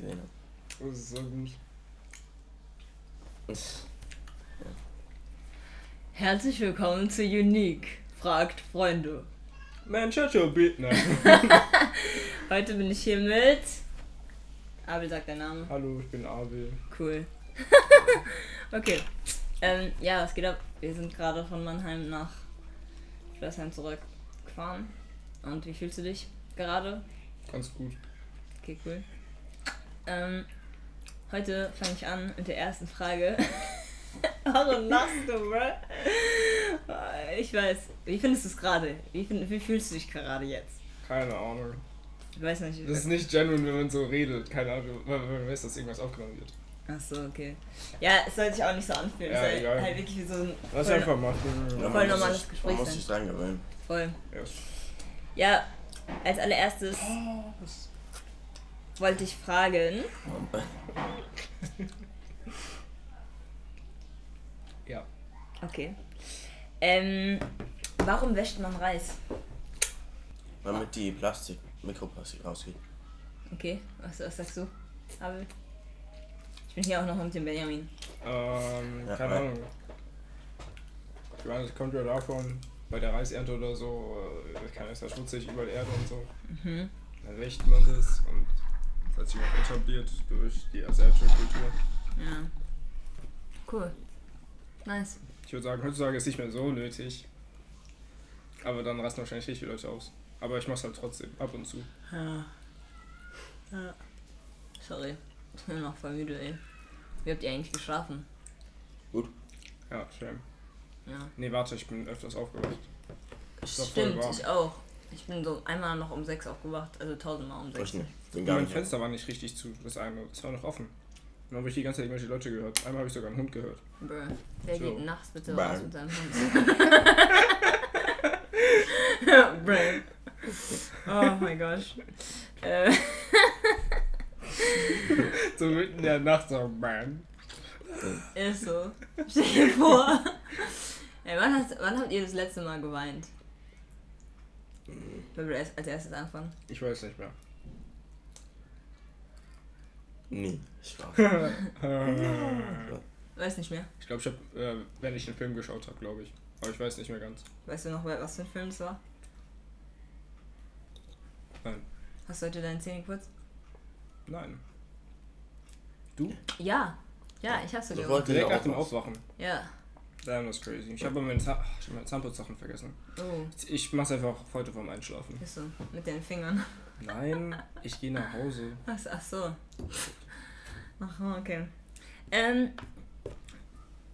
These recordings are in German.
gesehen habe. Das ist so gut. Herzlich willkommen zu Unique, fragt Freunde. Your bit. Nein. Heute bin ich hier mit. Abel sagt dein Name. Hallo, ich bin Abel. Cool. okay. Ähm, ja, was geht ab? Wir sind gerade von Mannheim nach Schlössheim zurückgefahren. Und wie fühlst du dich gerade? Ganz gut. Okay, cool. Ähm, heute fange ich an mit der ersten Frage. Warum lachst du, bro? Ich weiß. Wie findest du es gerade? Wie, find- wie fühlst du dich gerade jetzt? Keine Ahnung. Ich weiß nicht. Das ist nicht genuine, wenn man so redet. Keine Ahnung, weil weil man weiß, dass irgendwas aufgenommen wird. Ach so, okay. Ja, es soll sich auch nicht so anfühlen. Ja, es soll egal. halt wirklich wie so ein Lass einfach machen. Ja, Voll normales sich- Gespräch Man muss sich dran gewöhnen. voll. Ja. Ja, als allererstes wollte ich fragen, ja. okay, ähm, warum wäscht man Reis? Damit die Plastik, Mikroplastik rausgeht. Okay, was, was sagst du, Abel? Ich bin hier auch noch mit dem Benjamin. Ähm, Ja, keine weil- Ahnung. Ich meine, es kommt ja davon, bei der Reisernte oder so, äh, kann es ja schmutzig überall Erde und so. Mhm. Dann wäscht man das und das hat sich auch etabliert durch die asiatische Kultur. Ja. Cool. Nice. Ich würde sagen, heutzutage ist es nicht mehr so nötig. Aber dann rasten wahrscheinlich richtig viele Leute aus. Aber ich mach's halt trotzdem, ab und zu. Ja. ja. Sorry, ich bin noch voll müde, ey. Wie habt ihr eigentlich geschlafen? Ja, schön. Ja. Nee, warte, ich bin öfters aufgewacht. Stimmt, ich auch. Ich bin so einmal noch um 6 aufgewacht, also tausendmal um 6. Ich nicht. Bin gar mein nicht. Fenster war nicht richtig zu, das eine. Das war noch offen. Und dann habe ich die ganze Zeit irgendwelche Leute gehört. Einmal habe ich sogar einen Hund gehört. Bruh. Wer So. geht nachts bitte Bruh. raus mit seinem Hund? Bruh. Oh mein Gott. Äh, So mitten in der Nacht so, man. ist so. Stell dir vor. Ey, wann, hast, wann habt ihr das letzte Mal geweint? Wer will erst- als erstes anfangen? Ich weiß nicht mehr. Nee, Spaß. Weiß nicht mehr. Ich glaube, ich habe, äh, wenn ich einen Film geschaut habe, glaube ich. Aber ich weiß nicht mehr ganz. Weißt du noch, was für ein Film es war? Nein. Hast du heute deine Zähne geputzt? Nein. Ja. Ja, ich hab's gemacht. Direkt Ja, nach dem. Aufwachen. Ja. Damn, das ist crazy. Ich habe meine, Zahn hab meine Zahnputzsachen vergessen. Oh, Ich mach's einfach heute vorm Einschlafen. ist so. Mit den Fingern. Nein, ich gehe nach Hause. Ach, ach so. Ach, okay. Ähm,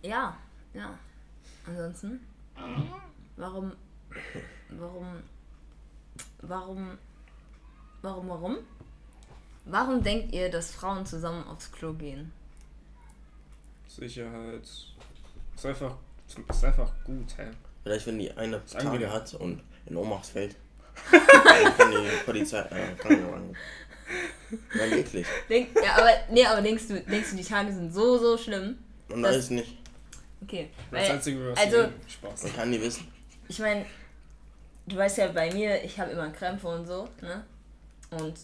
ja, ja. Ansonsten, warum, warum, warum, warum, warum? Warum denkt ihr, dass Frauen zusammen aufs Klo gehen? Sicherheit. Ist einfach, ist einfach gut, hä? Vielleicht, wenn die eine Tage hat und in Ohnmacht fällt, dann kann die Polizei, äh, Krankenwagen. Dann wirklich. Denk, ja, aber, nee, aber denkst du, denkst du, die Tage sind so, so schlimm? Das- weiß nicht. Okay. Das Weil, einzige, was also-. Spaß. Man kann nie wissen. ich meine, du weißt ja bei mir, ich habe immer Krämpfe und so, ne? Und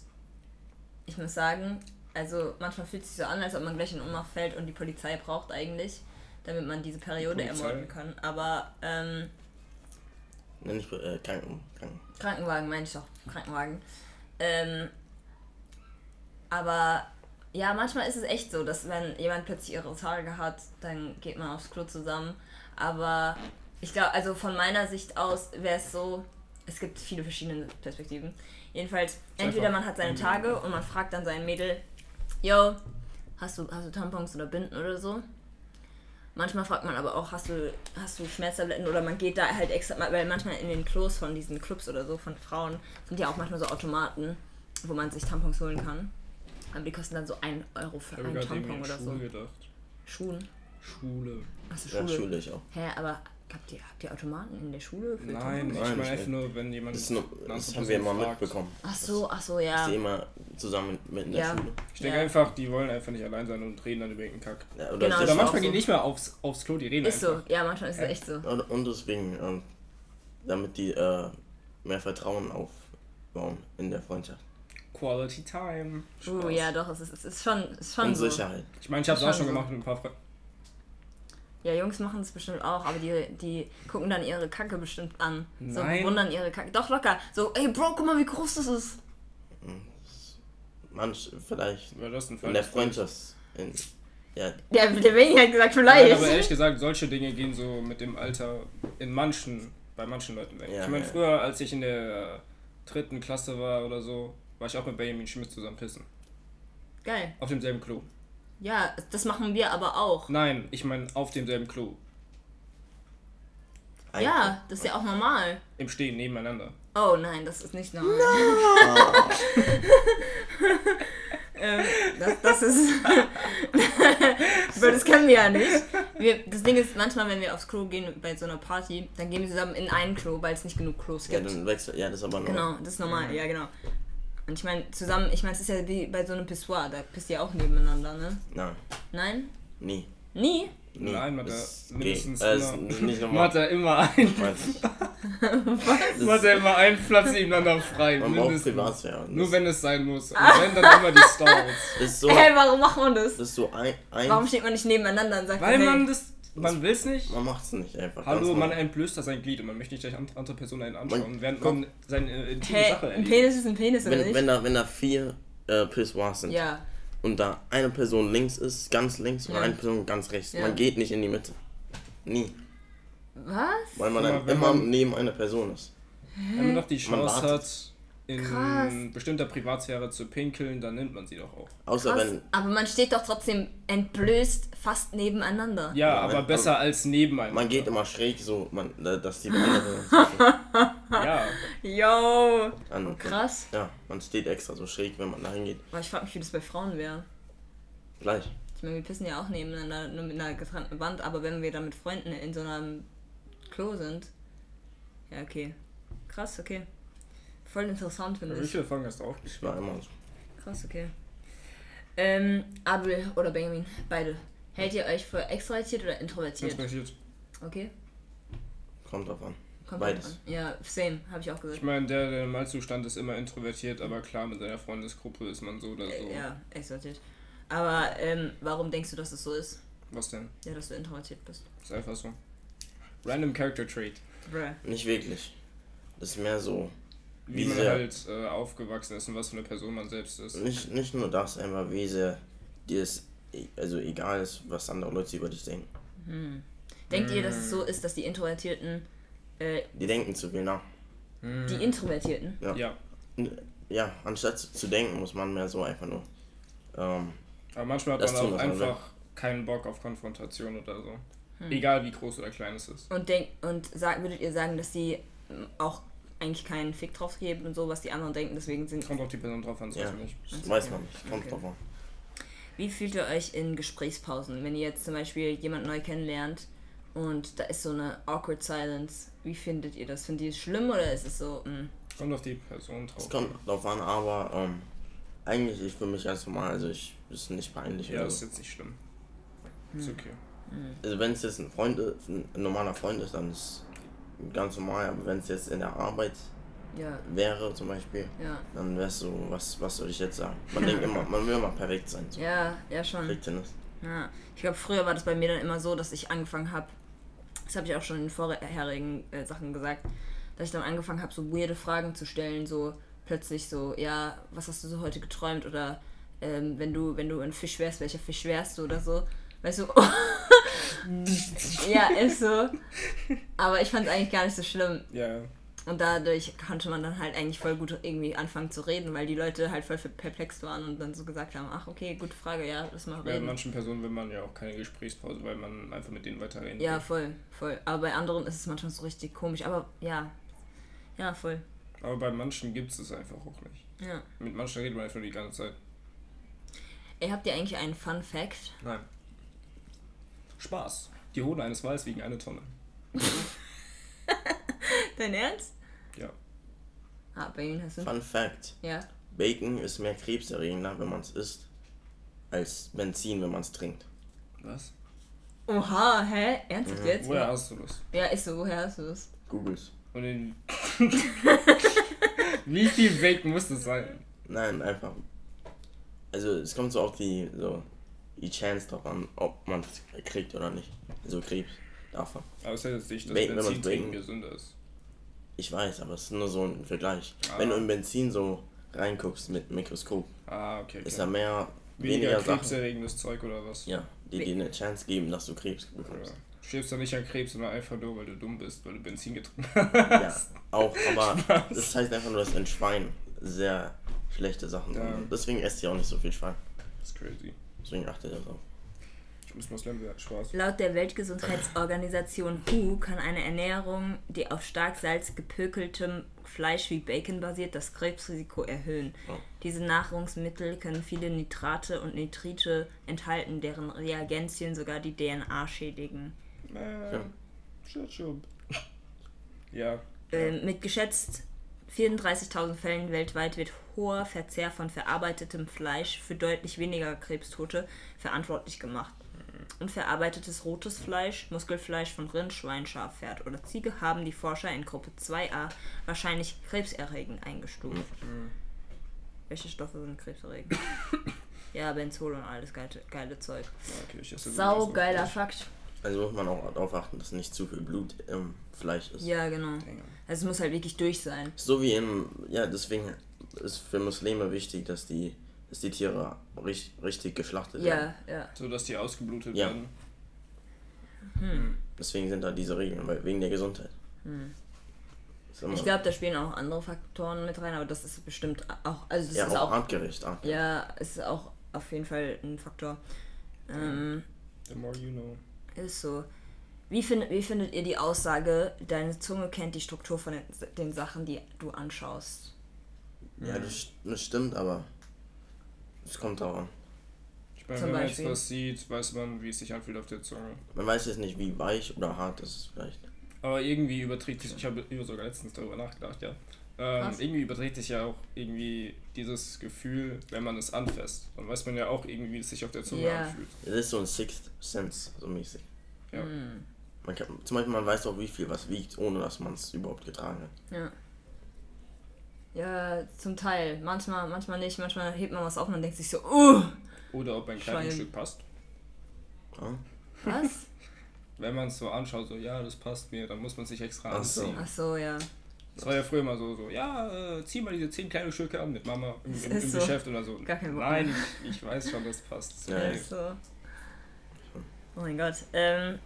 ich muss sagen, also manchmal fühlt es sich so an, als ob man gleich in Ohnmacht fällt und die Polizei braucht eigentlich, damit man diese Periode Polizei? ermorden kann. Aber ähm, Nenn ich äh, Kranken, Kranken. Krankenwagen meine ich doch, Krankenwagen. Ähm, aber ja, manchmal ist es echt so, dass wenn jemand plötzlich ihre Tage hat, dann geht man aufs Klo zusammen. Aber ich glaube, also von meiner Sicht aus wäre es so, es gibt viele verschiedene Perspektiven. Jedenfalls, entweder man hat seine Tage und man fragt dann sein Mädel, yo, hast du, hast du Tampons oder Binden oder so? Manchmal fragt man aber auch, hast du, hast du Schmerztabletten oder man geht da halt extra, weil manchmal in den Klos von diesen Clubs oder so von Frauen sind ja auch manchmal so Automaten, wo man sich Tampons holen kann. Aber die kosten dann so 1 Euro für einen Tampon oder an so. Gedacht. Schuhen. Schule. Achso, Ja, Schule. Schule ich auch. Hä, aber habt ihr, habt ihr Automaten in der Schule? Für Nein, ich Nein, meine ich einfach nur, wenn jemand. Das, ist nur, das haben wir immer fragt. mitbekommen. Ach so, ach so, ja. die immer zusammen mit in der Ja. Schule. Ich denke Ja. einfach, die wollen einfach nicht allein sein und reden dann über irgendeinen Kack. Ja, oder Genau, das Oder ist manchmal gehen so. die nicht mal aufs, aufs Klo, die reden Ist so, einfach. ja, manchmal ist es echt so. Und, und deswegen, ähm, damit die äh, mehr Vertrauen aufbauen in der Freundschaft. Quality Time. Uh, Spaß. ja, doch, es ist, es ist schon, es ist schon Und so. Sicherheit. Ich meine, ich habe es auch schon so. gemacht mit ein paar Freunden. Ja, Jungs machen es bestimmt auch, aber die, die gucken dann ihre Kacke bestimmt an. So Nein. bewundern ihre Kacke. Doch, locker. So, ey, Bro, guck mal, wie groß das ist. Manch, vielleicht War das ein in der? Freundschaft. In, ja, Der, der Benny hat gesagt, Nein, vielleicht. aber ehrlich gesagt, solche Dinge gehen so mit dem Alter in manchen, bei manchen Leuten weg. Ja, ich meine, ja. früher, als ich in der äh, dritten Klasse war oder so, war ich auch mit Benjamin Schmidt zusammen pissen. Geil. Auf demselben Klo. Ja, das machen wir aber auch. Nein, ich meine auf demselben Klo. Ja, das ist ja auch normal. Im Stehen nebeneinander. Oh nein, das ist nicht normal. ähm, das, das ist. Das können wir ja nicht. Wir, das Ding ist, manchmal, wenn wir aufs Klo gehen bei so einer Party, dann gehen wir zusammen in ein Klo, weil es nicht genug Klos Ja, gibt. dann wechselt. Ja, das ist aber nur. Genau, das ist normal, ja genau. Und ich meine, zusammen, ich meine, es ist ja wie bei so einem Pissoir, da pisst ihr auch nebeneinander, ne? Nein, Nein? nie. Nie? nie. Nein, man hat mindestens. Äh, nicht Man hat immer ein, Was? man hat da immer einen Platz nebeneinander frei. Man braucht mindestens. Privatsphäre. Das Nur wenn es sein muss. Und wenn dann immer die Stalls. ist so, Hä, warum macht man das? das ist so ein, ein Warum steht man nicht nebeneinander und sagt, Weil hey, man das. Man will es nicht. man macht's nicht einfach. Hallo, man entblößt da sein Glied und man möchte nicht gleich an- andere Personen einen anschauen, Man- während man seine äh, intime Hä, Sache ein erlebt. Penis ist ein Penis, oder wenn, nicht? wenn, da, wenn da vier äh, Pissoirs sind ja. und da eine Person links ist, ganz links Ja. und eine Person ganz rechts, Ja. man geht nicht in die Mitte. Nie. Was? Weil man dann immer man- neben einer Person ist. Wenn man doch die Chance wartet. hat, in Krass. bestimmter Privatsphäre zu pinkeln, dann nimmt man sie doch auch. Außer Krass, wenn. aber man steht doch trotzdem entblößt fast nebeneinander. Ja, Ja, aber wenn- besser als nebeneinander. Man geht immer schräg so, man, da- dass die andere. Ja, Yo! an, Krass. Ja, man steht extra so schräg, wenn man da hingeht. Aber ich frage mich, wie das bei Frauen wäre. Gleich. Ich meine, wir pissen ja auch nebeneinander, nur mit einer getrennten Wand, aber wenn wir dann mit Freunden in so einem Klo sind. Ja, okay. Krass, okay. Voll interessant, finde wie ich. viele Folgen hast du auch? Ich war immer so. Krass, okay. Ähm, Abel oder Benjamin, beide. Hält ihr euch für extrovertiert oder introvertiert? Interessiert. Okay. Kommt drauf an. Kommt Beides. drauf an. Ja, same, habe ich auch Ich gesagt. meine, der, der im Malzustand ist immer introvertiert, aber klar, mit seiner Freundesgruppe ist man so oder so. Äh, ja, extrovertiert. Aber ähm, warum denkst du, dass es so ist? Was denn? Ja, dass du introvertiert bist. Ist einfach so. Random Character Trait. Bruh. Nicht wirklich. Das ist mehr so. Wie, Wie man sehr- halt äh, aufgewachsen ist und was für eine Person man selbst ist. Nicht, nicht nur das, einfach wie sehr dir es e- also egal ist, was andere Leute über dich denken. Denkt ihr, dass es so ist, dass die Introvertierten, äh, Die denken zu viel nach. die Introvertierten, Ja. Ja. Ja, anstatt zu, denken, muss man mehr so einfach nur. Ähm, Aber manchmal hat Das man tun, auch einfach keinen Bock auf Konfrontation oder so. Hm. Egal wie groß oder klein es ist. und denk und sag, würdet ihr sagen, dass die auch eigentlich keinen Fick drauf geben und so, was die anderen denken, deswegen sind. Kommt auf die Person drauf an, so ja, ist nicht. das weiß man nicht. Kommt Okay. drauf an. Wie fühlt ihr euch in Gesprächspausen, wenn ihr jetzt zum Beispiel jemand neu kennenlernt und da ist so eine awkward silence? Wie findet ihr das? Findet ihr es schlimm oder ist es so, mm, Kommt auf die Person drauf. Es kommt drauf an, aber ähm, eigentlich ich für mich ganz normal. Also ich ist nicht peinlich Ja, oder ist so. jetzt nicht schlimm. Hm. Ist okay. Also wenn es jetzt ein Freund ist, ein normaler Freund ist, dann ist es ganz normal. Aber wenn es jetzt in der Arbeit ja, wäre zum Beispiel, ja, dann es so, was, was soll ich jetzt sagen? Man denkt immer, man will immer perfekt sein. So. ja, ja schon. Ja, ich glaube, früher war das bei mir dann immer so, dass ich angefangen habe, das habe ich auch schon in vorherigen äh, Sachen gesagt, dass ich dann angefangen habe, so weirde Fragen zu stellen, so plötzlich so, ja, was hast du so heute geträumt oder ähm, wenn du wenn du ein Fisch wärst, welcher Fisch wärst du oder so, weißt du? ja, ist so. Aber ich fand es eigentlich gar nicht so schlimm Ja, und dadurch konnte man dann halt eigentlich voll gut irgendwie anfangen zu reden, weil die Leute halt voll perplex waren und dann so gesagt haben, ach okay, gute Frage, ja, lass mal bei reden. manchen Personen will man ja auch keine Gesprächspause, weil man einfach mit denen weiterreden Ja, will. voll, voll. Aber bei anderen ist es manchmal so richtig komisch. Aber ja, ja, voll. Aber bei manchen gibt es es einfach auch nicht. Ja. Mit manchen redet man einfach die ganze Zeit. Ey, habt ihr eigentlich einen Fun Fact? Nein. Spaß. Die Hoden eines Wals wiegen eine Tonne. Dein Ernst? Ja. Ah, Ihnen hast du. Fun Fact: Ja. Bacon ist mehr krebserregender, wenn man es isst, als Benzin, wenn man es trinkt. Was? Oha, hä? Ernsthaft jetzt? Mhm. Woher hast du das? Ja, ist so, woher hast du das? Googles. Und in Wie viel Bacon muss das sein? Nein, einfach. Also es kommt so auf die so die Chance drauf an, ob man es kriegt oder nicht. Also Krebs davon. Aber es heißt jetzt nicht, dass Wenn- Benzin trinken trinken- gesünder ist. Ich weiß, aber es ist nur so ein Vergleich. Ah. Wenn du in Benzin so reinguckst mit Mikroskop, Ah, okay. ist da mehr Weniger weniger Sachen, krebserregendes Zeug oder was? ja, die dir eine Chance geben, dass du Krebs Ja. bekommst. Du stirbst ja nicht an Krebs, sondern einfach nur, weil du dumm bist, weil du Benzin getrunken Ja, auch, aber das heißt einfach nur, dass in Schwein sehr schlechte Sachen Ja. sind. Deswegen esst ihr auch nicht so viel Schwein. Das ist crazy. Deswegen achtet ihr darauf. Ich muss Moslem werden. Spaß. Laut der Weltgesundheitsorganisation WHO kann eine Ernährung, die auf stark Salz gepökeltem Fleisch wie Bacon basiert, das Krebsrisiko erhöhen. Ja. Diese Nahrungsmittel können viele Nitrate und Nitrite enthalten, deren Reagenzien sogar die DNA schädigen. Äh, Ja. Ja. Ähm, mit geschätzt 34.000 Fällen weltweit wird hoher Verzehr von verarbeitetem Fleisch für deutlich weniger Krebstote verantwortlich gemacht. Unverarbeitetes rotes Fleisch, Muskelfleisch von Rind, Schwein, Schaf, Pferd oder Ziege haben die Forscher in Gruppe 2a wahrscheinlich krebserregend eingestuft. Welche Stoffe sind krebserregend? ja, Benzol und alles geile, geile Zeug. ja okay, Sau geiler. Fakt. Also muss man auch darauf achten, dass nicht zu viel Blut im Fleisch ist. Ja, genau. Also es muss halt wirklich durch sein. So wie im, ja, deswegen ist für Muslime wichtig, dass die, dass die Tiere richtig, richtig geschlachtet werden. Ja, ja. So, dass die ausgeblutet Ja. werden. Deswegen sind da diese Regeln, weil wegen der Gesundheit. Hm. Ich glaube, da spielen auch andere Faktoren mit rein, aber das ist bestimmt auch, also das ja, ist auch auch, artgerecht. artgerecht. ja, ist auch auf jeden Fall ein Faktor. Ähm, The more you know. Ist so. Wie, find, wie findet ihr die Aussage, deine Zunge kennt die Struktur von den, den Sachen, die du anschaust? Ja, das, das stimmt, aber es kommt drauf an. Ich meine, Zum wenn man jetzt Beispiel? was sieht, weiß man, wie es sich anfühlt auf der Zunge. Man weiß jetzt nicht, wie weich oder hart es ist vielleicht. Aber irgendwie überträgt sich, ich habe über sogar letztens darüber nachgedacht, ja. Ähm, irgendwie überträgt sich ja auch irgendwie dieses Gefühl, wenn man es anfasst. Dann weiß man ja auch irgendwie, wie es sich auf der Zunge Ja. anfühlt. Es ist so ein Sixth Sense, so mäßig. Ja. Hm, Man kann, zum Beispiel, man weiß auch, wie viel was wiegt, ohne dass man es überhaupt getragen hat. ja. Ja, zum Teil. Manchmal, manchmal nicht. Manchmal hebt man was auf und man denkt sich so, uh, Oder ob ein Schein. Kleidungsstück passt. Ja? was? Wenn man es so anschaut, so, ja, das passt mir, dann muss man sich extra Ach so. anziehen. Ach so, ja. Das war ja früher immer so, so ja, äh, zieh mal diese zehn Kleidungsstücke an mit Mama im, im, im so. Geschäft oder so. Gar kein Bock Nein, ich, ich weiß schon, das passt. Ja, Okay. Ist so. Oh mein Gott. Ähm,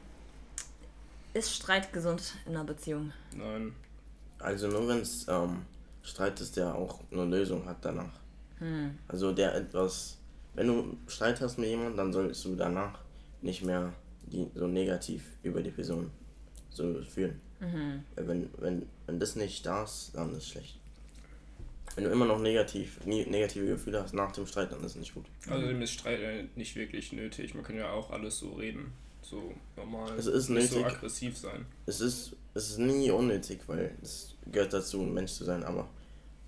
ist Streit gesund in einer Beziehung? Nein. Also nur wenn es ähm, Streit ist, der auch eine Lösung hat danach. Hm. Also der etwas, wenn du Streit hast mit jemandem, dann solltest du danach nicht mehr die, so negativ über die Person so fühlen. Mhm. Wenn, wenn, wenn das nicht da ist, dann ist es schlecht. Wenn du immer noch negativ, nie, negative Gefühle hast nach dem Streit, dann ist es nicht gut. Außerdem ist Streit äh, nicht wirklich nötig. Man kann ja auch alles so reden. So normal. Es ist nicht so nötig. aggressiv sein. Es ist, es ist nie unnötig, weil es gehört dazu, ein Mensch zu sein, aber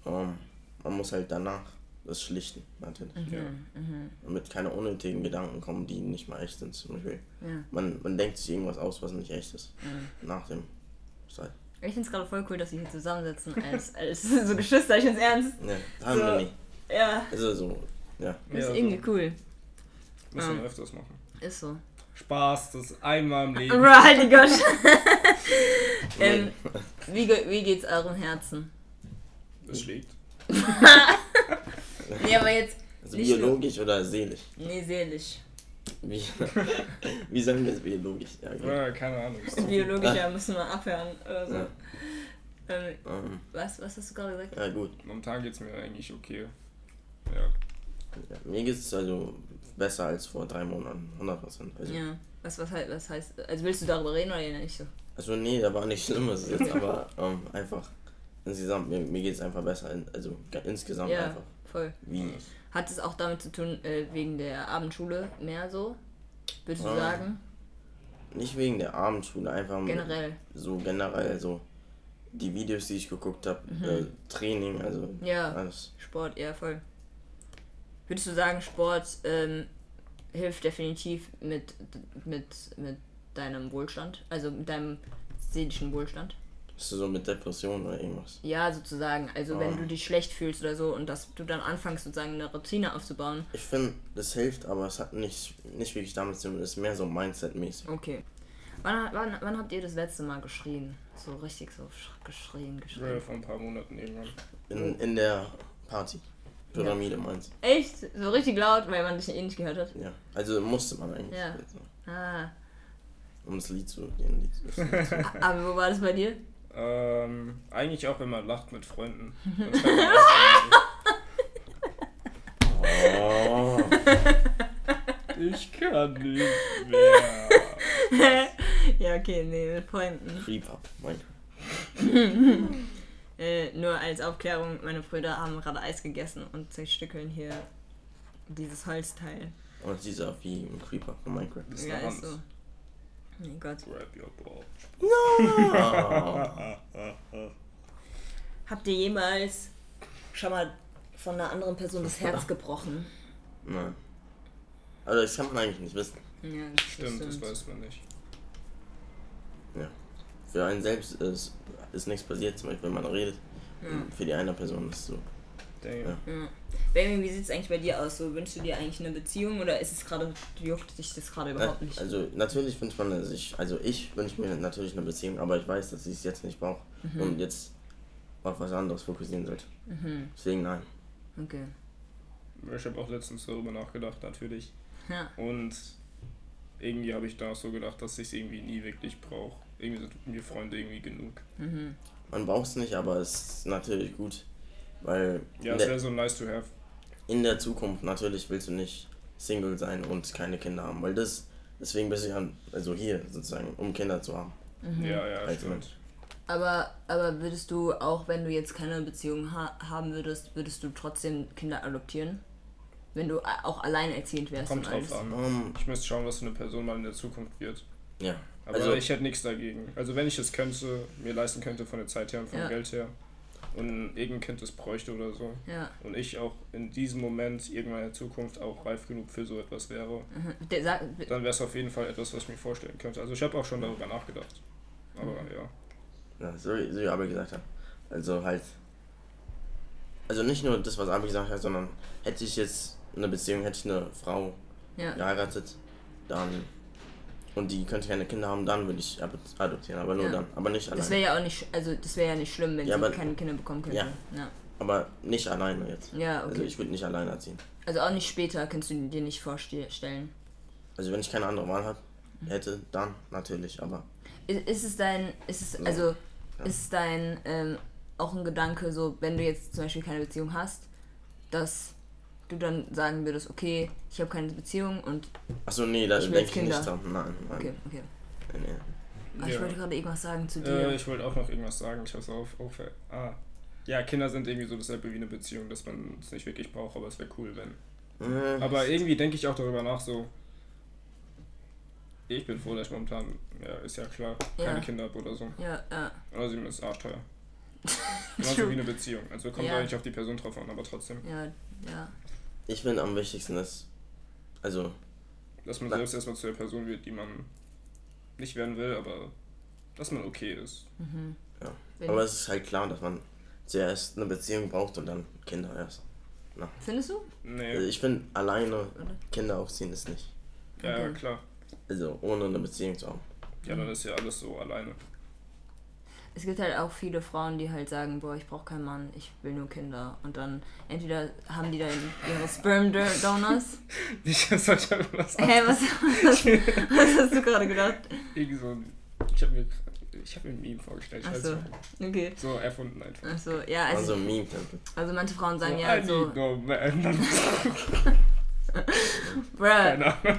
ähm, man muss halt danach das schlichten, natürlich. Ja. Mhm. Damit keine unnötigen Gedanken kommen, die nicht mal echt sind, zum Beispiel. Ja. Man, man denkt sich irgendwas aus, was nicht echt ist, Mhm. nach dem Streit. Ich finde es gerade voll cool, dass wir hier zusammensitzen als, als so Geschwister, ich ins Ernst. Ja, haben So. wir nie. Ja, Also so, ja. das ist Ja, irgendwie so. cool. Müssen wir Ähm. öfters machen. Ist so. Spaß, das ist einmal im Leben. Bro, halt die Gott. ähm, wie, wie geht's eurem Herzen? Das schlägt. Nee, aber jetzt. Also Nicht nur- biologisch oder seelisch? Nee, seelisch. Wie, wie sagen wir es biologisch? Ja. Ja, keine Ahnung. Biologisch, ja, müssen wir abhören oder so. Ja. Ähm, Ähm, was, was hast du gerade gesagt? ja gut. Momentan geht's mir eigentlich okay. Ja. Ja, mir geht es also besser als vor drei Monaten, 100 Prozent. Also, Ja. Was, was, halt- was heißt. Also willst du darüber reden oder nicht so? also nee, da war nichts Schlimmes jetzt, aber ähm, einfach insgesamt, mir, mir geht es einfach besser, also insgesamt Ja, einfach. voll. Wie, Hat es auch damit zu tun, äh, wegen der Abendschule mehr so? Würdest du sagen? nicht wegen der Abendschule, einfach Generell. so generell so die Videos, die ich geguckt habe, äh, Training, also Mhm. Ja. alles. Sport, ja, voll. Würdest du sagen, Sport ähm, hilft definitiv mit, mit, mit deinem Wohlstand? Also mit deinem seelischen Wohlstand? Bist du so mit Depression oder irgendwas? Ja, sozusagen. Also wenn Ah. du dich schlecht fühlst oder so und dass du dann anfängst sozusagen eine Routine aufzubauen. Ich finde, das hilft, aber es hat nicht, nicht wirklich damit zu tun. Es ist mehr so Mindset-mäßig. Okay. Wann, wann, wann habt ihr das letzte Mal geschrien? So richtig so sch- geschrien, Ja, geschrien. vor ein paar Monaten irgendwann. In, in der Party. Pyramide meinst Echt? So richtig laut, weil man dich eh nicht gehört hat? Ja. Also musste man eigentlich. Ja. So, Ah. um das Lied zu. Den Lied zu Aber wo war das bei dir? Ähm, eigentlich auch, wenn man lacht mit Freunden. Oh. ich kann nicht mehr. ja, okay, nee, mit Freunden. Creep up. Mein. Äh, nur als Aufklärung, meine Brüder haben gerade Eis gegessen und zerstückeln hier dieses Holzteil. Und so aus wie ein Creeper von Minecraft. Das ist Ja, ist so. Mein Gott. Grab your ball. Oh. Habt ihr jemals schon mal von einer anderen Person das Herz gebrochen? Nein. Also das kann man eigentlich nicht wissen. Ja, Stimmt, das weiß man nicht. Ja. Für einen selbst ist, ist nichts passiert, zum Beispiel wenn man redet. Für die eine Person ist es so. Damn. Ja. Ja. Baby, wie sieht es eigentlich bei dir aus? So, wünschst du dir eigentlich eine Beziehung oder ist es gerade, juckt dich das gerade überhaupt nicht? Also natürlich wünscht man sich, also ich wünsche mir natürlich eine Beziehung, aber ich weiß, dass ich es jetzt nicht brauche Mhm. und jetzt auf was anderes fokussieren sollte. Deswegen nein. Okay. Ich habe auch letztens darüber nachgedacht, natürlich. Ja. Und irgendwie habe ich da so gedacht, dass ich es irgendwie nie wirklich brauche. Irgendwie sind mir Freunde irgendwie genug. Man braucht es nicht, aber es ist natürlich gut, weil Ja, in, es wäre der, so nice to have. in der Zukunft natürlich willst du nicht Single sein und keine Kinder haben, weil das, deswegen bist du ja also hier sozusagen, um Kinder zu haben. Ja, ja, Als stimmt. Mensch. Aber, aber würdest du, auch wenn du jetzt keine Beziehung ha haben würdest, würdest du trotzdem Kinder adoptieren? Wenn du a- auch alleinerziehend wärst Kommt drauf an. Um, Ich müsste schauen, was für eine Person mal in der Zukunft wird. ja, Aber also ich hätte nichts dagegen. Also wenn ich es könnte, mir leisten könnte von der Zeit her und vom Ja. Geld her und irgendein Kind es bräuchte oder so Ja. und ich auch in diesem Moment irgendwann in der Zukunft auch reif genug für so etwas wäre, Mhm. Der, sag, dann wäre es auf jeden Fall etwas, was ich mir vorstellen könnte. Also ich habe auch schon darüber nachgedacht. Aber ja. Ja, so, so wie Abi gesagt hat. Also halt. Also nicht nur das, was Abi gesagt hat, sondern hätte ich jetzt eine Beziehung, hätte ich eine Frau ja. geheiratet, dann. Und die könnte keine Kinder haben, dann würde ich adoptieren, aber nur Ja. dann. Aber nicht Das alleine. wäre ja auch nicht, also das wäre ja nicht schlimm, wenn Ja, sie keine Kinder bekommen könnte. Ja. Ja. Aber nicht alleine jetzt. Ja, Also okay. ich würde nicht alleine erziehen. Also auch nicht später kannst du dir nicht vorstellen. Also wenn ich keine andere Wahl hab, hätte, dann natürlich, aber. Ist, ist es dein, ist es, So. also, Ja. ist dein, ähm, auch ein Gedanke, so, wenn du jetzt zum Beispiel keine Beziehung hast, dass du dann sagen würdest, okay, ich habe keine Beziehung und, Achso, nee, da Ich denke ich nicht dran. Nein, nein. okay, okay. Nee. Aber ich Ja. wollte gerade irgendwas sagen zu dir. Äh, ich wollte auch noch irgendwas sagen. Ich habe es auf. auf ah. Ja, Kinder sind irgendwie so dasselbe wie eine Beziehung, dass man es nicht wirklich braucht, aber es wäre cool, wenn. Äh, Aber irgendwie denke ich auch darüber nach, so. Ich bin froh, dass ich momentan, ja, ist ja klar, keine Ja. Kinder habe oder so. ja, ja. Außerdem ist es arschteuer. Genauso wie eine Beziehung. Also kommt Ja. eigentlich auf die Person drauf an, aber trotzdem. Ja, ja. Ich finde am wichtigsten ist. Also, Dass man Na- selbst erstmal zu der Person wird, die man nicht werden will, aber dass man okay ist. Wenn, aber es ist halt klar, dass man zuerst eine Beziehung braucht und dann Kinder erst. findest du? Nee, Also ich finde, alleine Kinder aufziehen ist nicht. ja, ja, okay. klar. Also ohne eine Beziehung zu haben. Ja, dann ist ja alles so alleine. Es gibt halt auch viele Frauen, die halt sagen, boah, ich brauche keinen Mann, ich will nur Kinder. Und dann entweder haben die dann ihre Sperm Donors. Ich soll schon was Hä, was, was, was hast du gerade gedacht? Irgendwie so ein, ich habe mir, ich hab mir ein Meme vorgestellt. Nicht. okay. So erfunden einfach. Achso, ja, Also also, Meme-Tempel. also manche Frauen sagen so, ja I so, need no man. bruh, Keine Ahnung.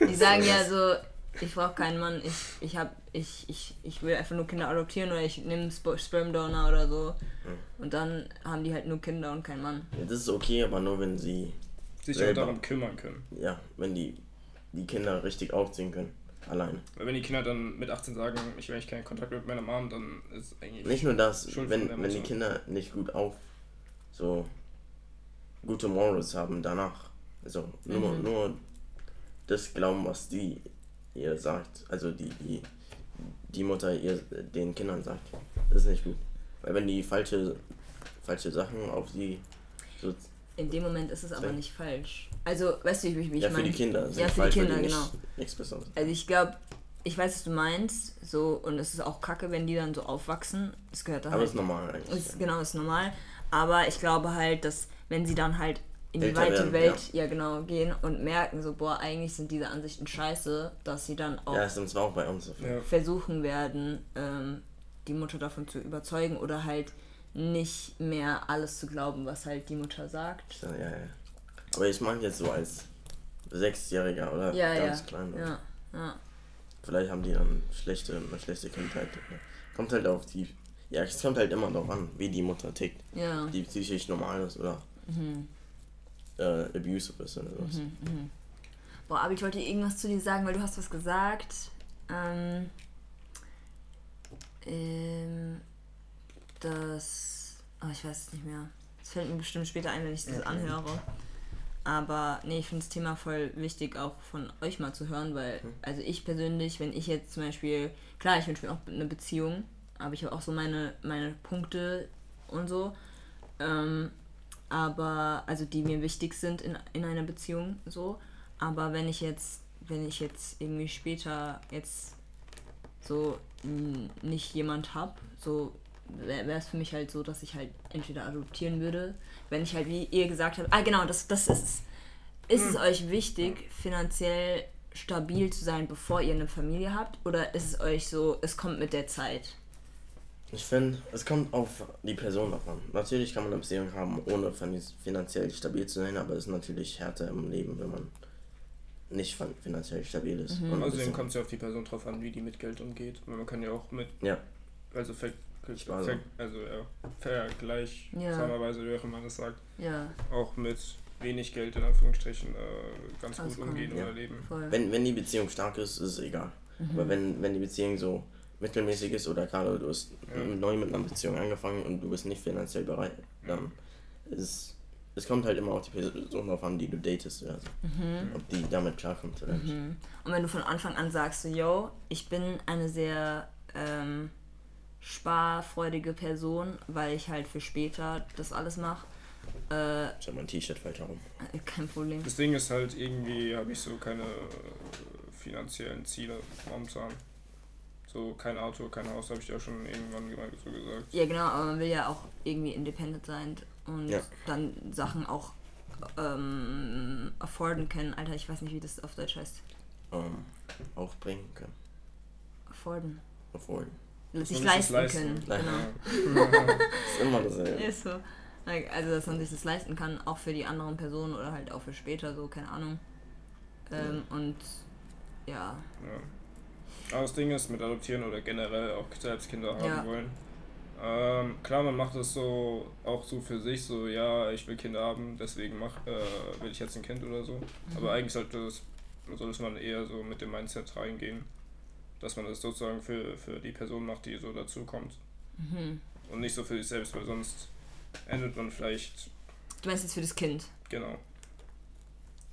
die sagen ja so, ich brauche keinen Mann, ich, ich hab, ich, ich, ich will einfach nur Kinder adoptieren oder ich nehme Sp Sperm Donor oder so. Und dann haben die halt nur Kinder und keinen Mann. Ja, das ist okay, aber nur wenn sie, Sich auch Selber. darum kümmern können. ja, wenn die die Kinder richtig aufziehen können. Alleine. Weil wenn die Kinder dann mit 18 sagen, ich will eigentlich keinen Kontakt mit meiner Mom, dann ist eigentlich. Nicht nur das, wenn, wenn die. Kinder nicht gut auf, so gute Morals haben danach. Also nur, Mhm. nur das glauben, was die ihr sagt. Also die, die die Mutter ihr den Kindern sagt. Das ist nicht gut. Weil wenn die falsche, falsche Sachen auf sie so In dem Moment ist es aber nicht falsch. Also, weißt du, wie, ich ja, meine? für die Kinder Ja, für die Kinder, nicht, genau. nichts Besseres. Also ich glaube, ich weiß, was du meinst, so, und es ist auch kacke, wenn die dann so aufwachsen. Das gehört da Aber halt. ist normal eigentlich. Ist, genau, ist normal. Aber ich glaube halt, dass wenn sie dann halt in die weite werden, Welt ja. genau gehen und merken, so, boah, eigentlich sind diese Ansichten scheiße, dass sie dann auch Ja, ist uns auch bei uns so. Ja. versuchen werden, ähm, die Mutter davon zu überzeugen oder halt nicht mehr alles zu glauben, was halt die Mutter sagt. Ja, ja, ja. Aber ich meine jetzt so als Sechsjähriger oder Ja, ganz ja. klein. Ja, ja. Vielleicht haben die dann schlechte, eine schlechte Kindheit. Kommt halt auf die. Ja, es kommt halt immer darauf an, wie die Mutter tickt. Ja. Die psychisch normal ist oder äh, abusive ist oder sowas. Boah, aber ich wollte irgendwas zu dir sagen, weil du hast was gesagt. Ähm, ähm, das. Oh, ich weiß es nicht mehr. Es fällt mir bestimmt später ein, wenn ich das Okay. anhöre. Aber nee, ich finde das Thema voll wichtig, auch von euch mal zu hören, weil, also ich persönlich, wenn ich jetzt zum Beispiel, klar, ich wünsche mir auch eine Beziehung, aber ich habe auch so meine, meine Punkte und so. Ähm, aber, also die mir wichtig sind in, in einer Beziehung, so. Aber wenn ich jetzt, wenn ich jetzt irgendwie später jetzt so nicht jemand hab, so wäre es für mich halt so, dass ich halt entweder adoptieren würde, wenn ich halt, wie ihr gesagt habt, ah genau, das, das ist es. Ist es euch wichtig, finanziell stabil zu sein, bevor ihr eine Familie habt? Oder ist es euch so, es kommt mit der Zeit? Ich finde, es kommt auf die Person davon. Natürlich kann man eine Beziehung haben, ohne fin- finanziell stabil zu sein, aber es ist natürlich härter im Leben, wenn man nicht fin- finanziell stabil ist. Und ein Außerdem bisschen- kommt es ja auf die Person drauf an, wie die mit Geld umgeht. Man kann ja auch mit, Ja, also, ver, so. ver, also ja, Vergleich, Ja. wie auch immer man das sagt, Ja, auch mit wenig Geld in Anführungsstrichen äh, ganz Auskommen. gut umgehen Ja. oder leben. voll. wenn, wenn die Beziehung stark ist, ist es egal. Aber wenn, wenn die Beziehung so mittelmäßig ist oder gerade du hast Ja. neu mit einer Beziehung angefangen und du bist nicht finanziell bereit, dann ist es kommt halt immer auf die Person drauf an, die du datest, also, ob die damit klarkommt oder nicht. Mhm. Und wenn du von Anfang an sagst, so, yo, ich bin eine sehr ähm, sparfreudige Person, weil ich halt für später das alles mache, äh, Ich habe mein T-Shirt falsch herum. kein Problem. Das Ding ist halt, irgendwie habe ich so keine äh, finanziellen Ziele momentan. So kein Auto, kein Haus, habe ich dir auch schon irgendwann mal so gesagt. Ja, genau, aber man will ja auch irgendwie independent sein und Ja. dann Sachen auch ähm, afforden können. Alter, ich weiß nicht, wie das auf Deutsch heißt. Ähm, aufbringen können. Afforden. Obwohl. Sich sich leisten, leisten. können. Genau. Ist immer dasselbe. Ist so. Also, dass man sich das leisten kann, auch für die anderen Personen oder halt auch für später, so, keine Ahnung. Ähm, und ja, Ja. Aber das Ding ist, mit Adoptieren oder generell auch selbst Kinder haben Ja. wollen. Ähm, klar, man macht es so auch so für sich, so ja, ich will Kinder haben, deswegen mach, äh, will ich jetzt ein Kind oder so. Mhm. Aber eigentlich sollte, das, sollte man eher so mit dem Mindset reingehen, dass man das sozusagen für, für die Person macht, die so dazu kommt. Mhm. Und nicht so für sich selbst, weil sonst endet man vielleicht du meinst jetzt für das Kind. Genau.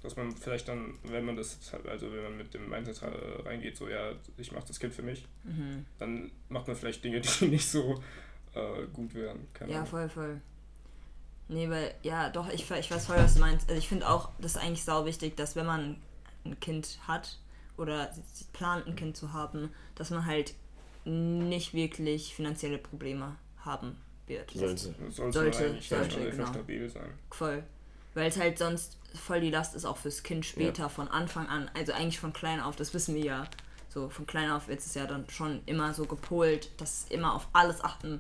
Dass man vielleicht dann, wenn man das, halt- also wenn man mit dem Mindset reingeht, so ja, ich mache das Kind für mich, Mhm. dann macht man vielleicht Dinge, die nicht so äh, gut wären. Keine Ja, Ahnung. voll, voll. Nee, weil, ja, doch, ich, ich weiß voll, was du meinst. Also ich finde auch, das ist eigentlich sau wichtig, dass wenn man ein Kind hat oder plant, ein Kind zu haben, dass man halt nicht wirklich finanzielle Probleme haben wird. Sollte. Sollte, Sollte, eigentlich sollte, sollte, genau. stabil sein. Voll. Weil es halt sonst voll die Last ist auch fürs Kind später, von Anfang an. Also eigentlich von klein auf, das wissen wir ja. So von klein auf wird es ja dann schon immer so gepolt, dass es immer auf alles achten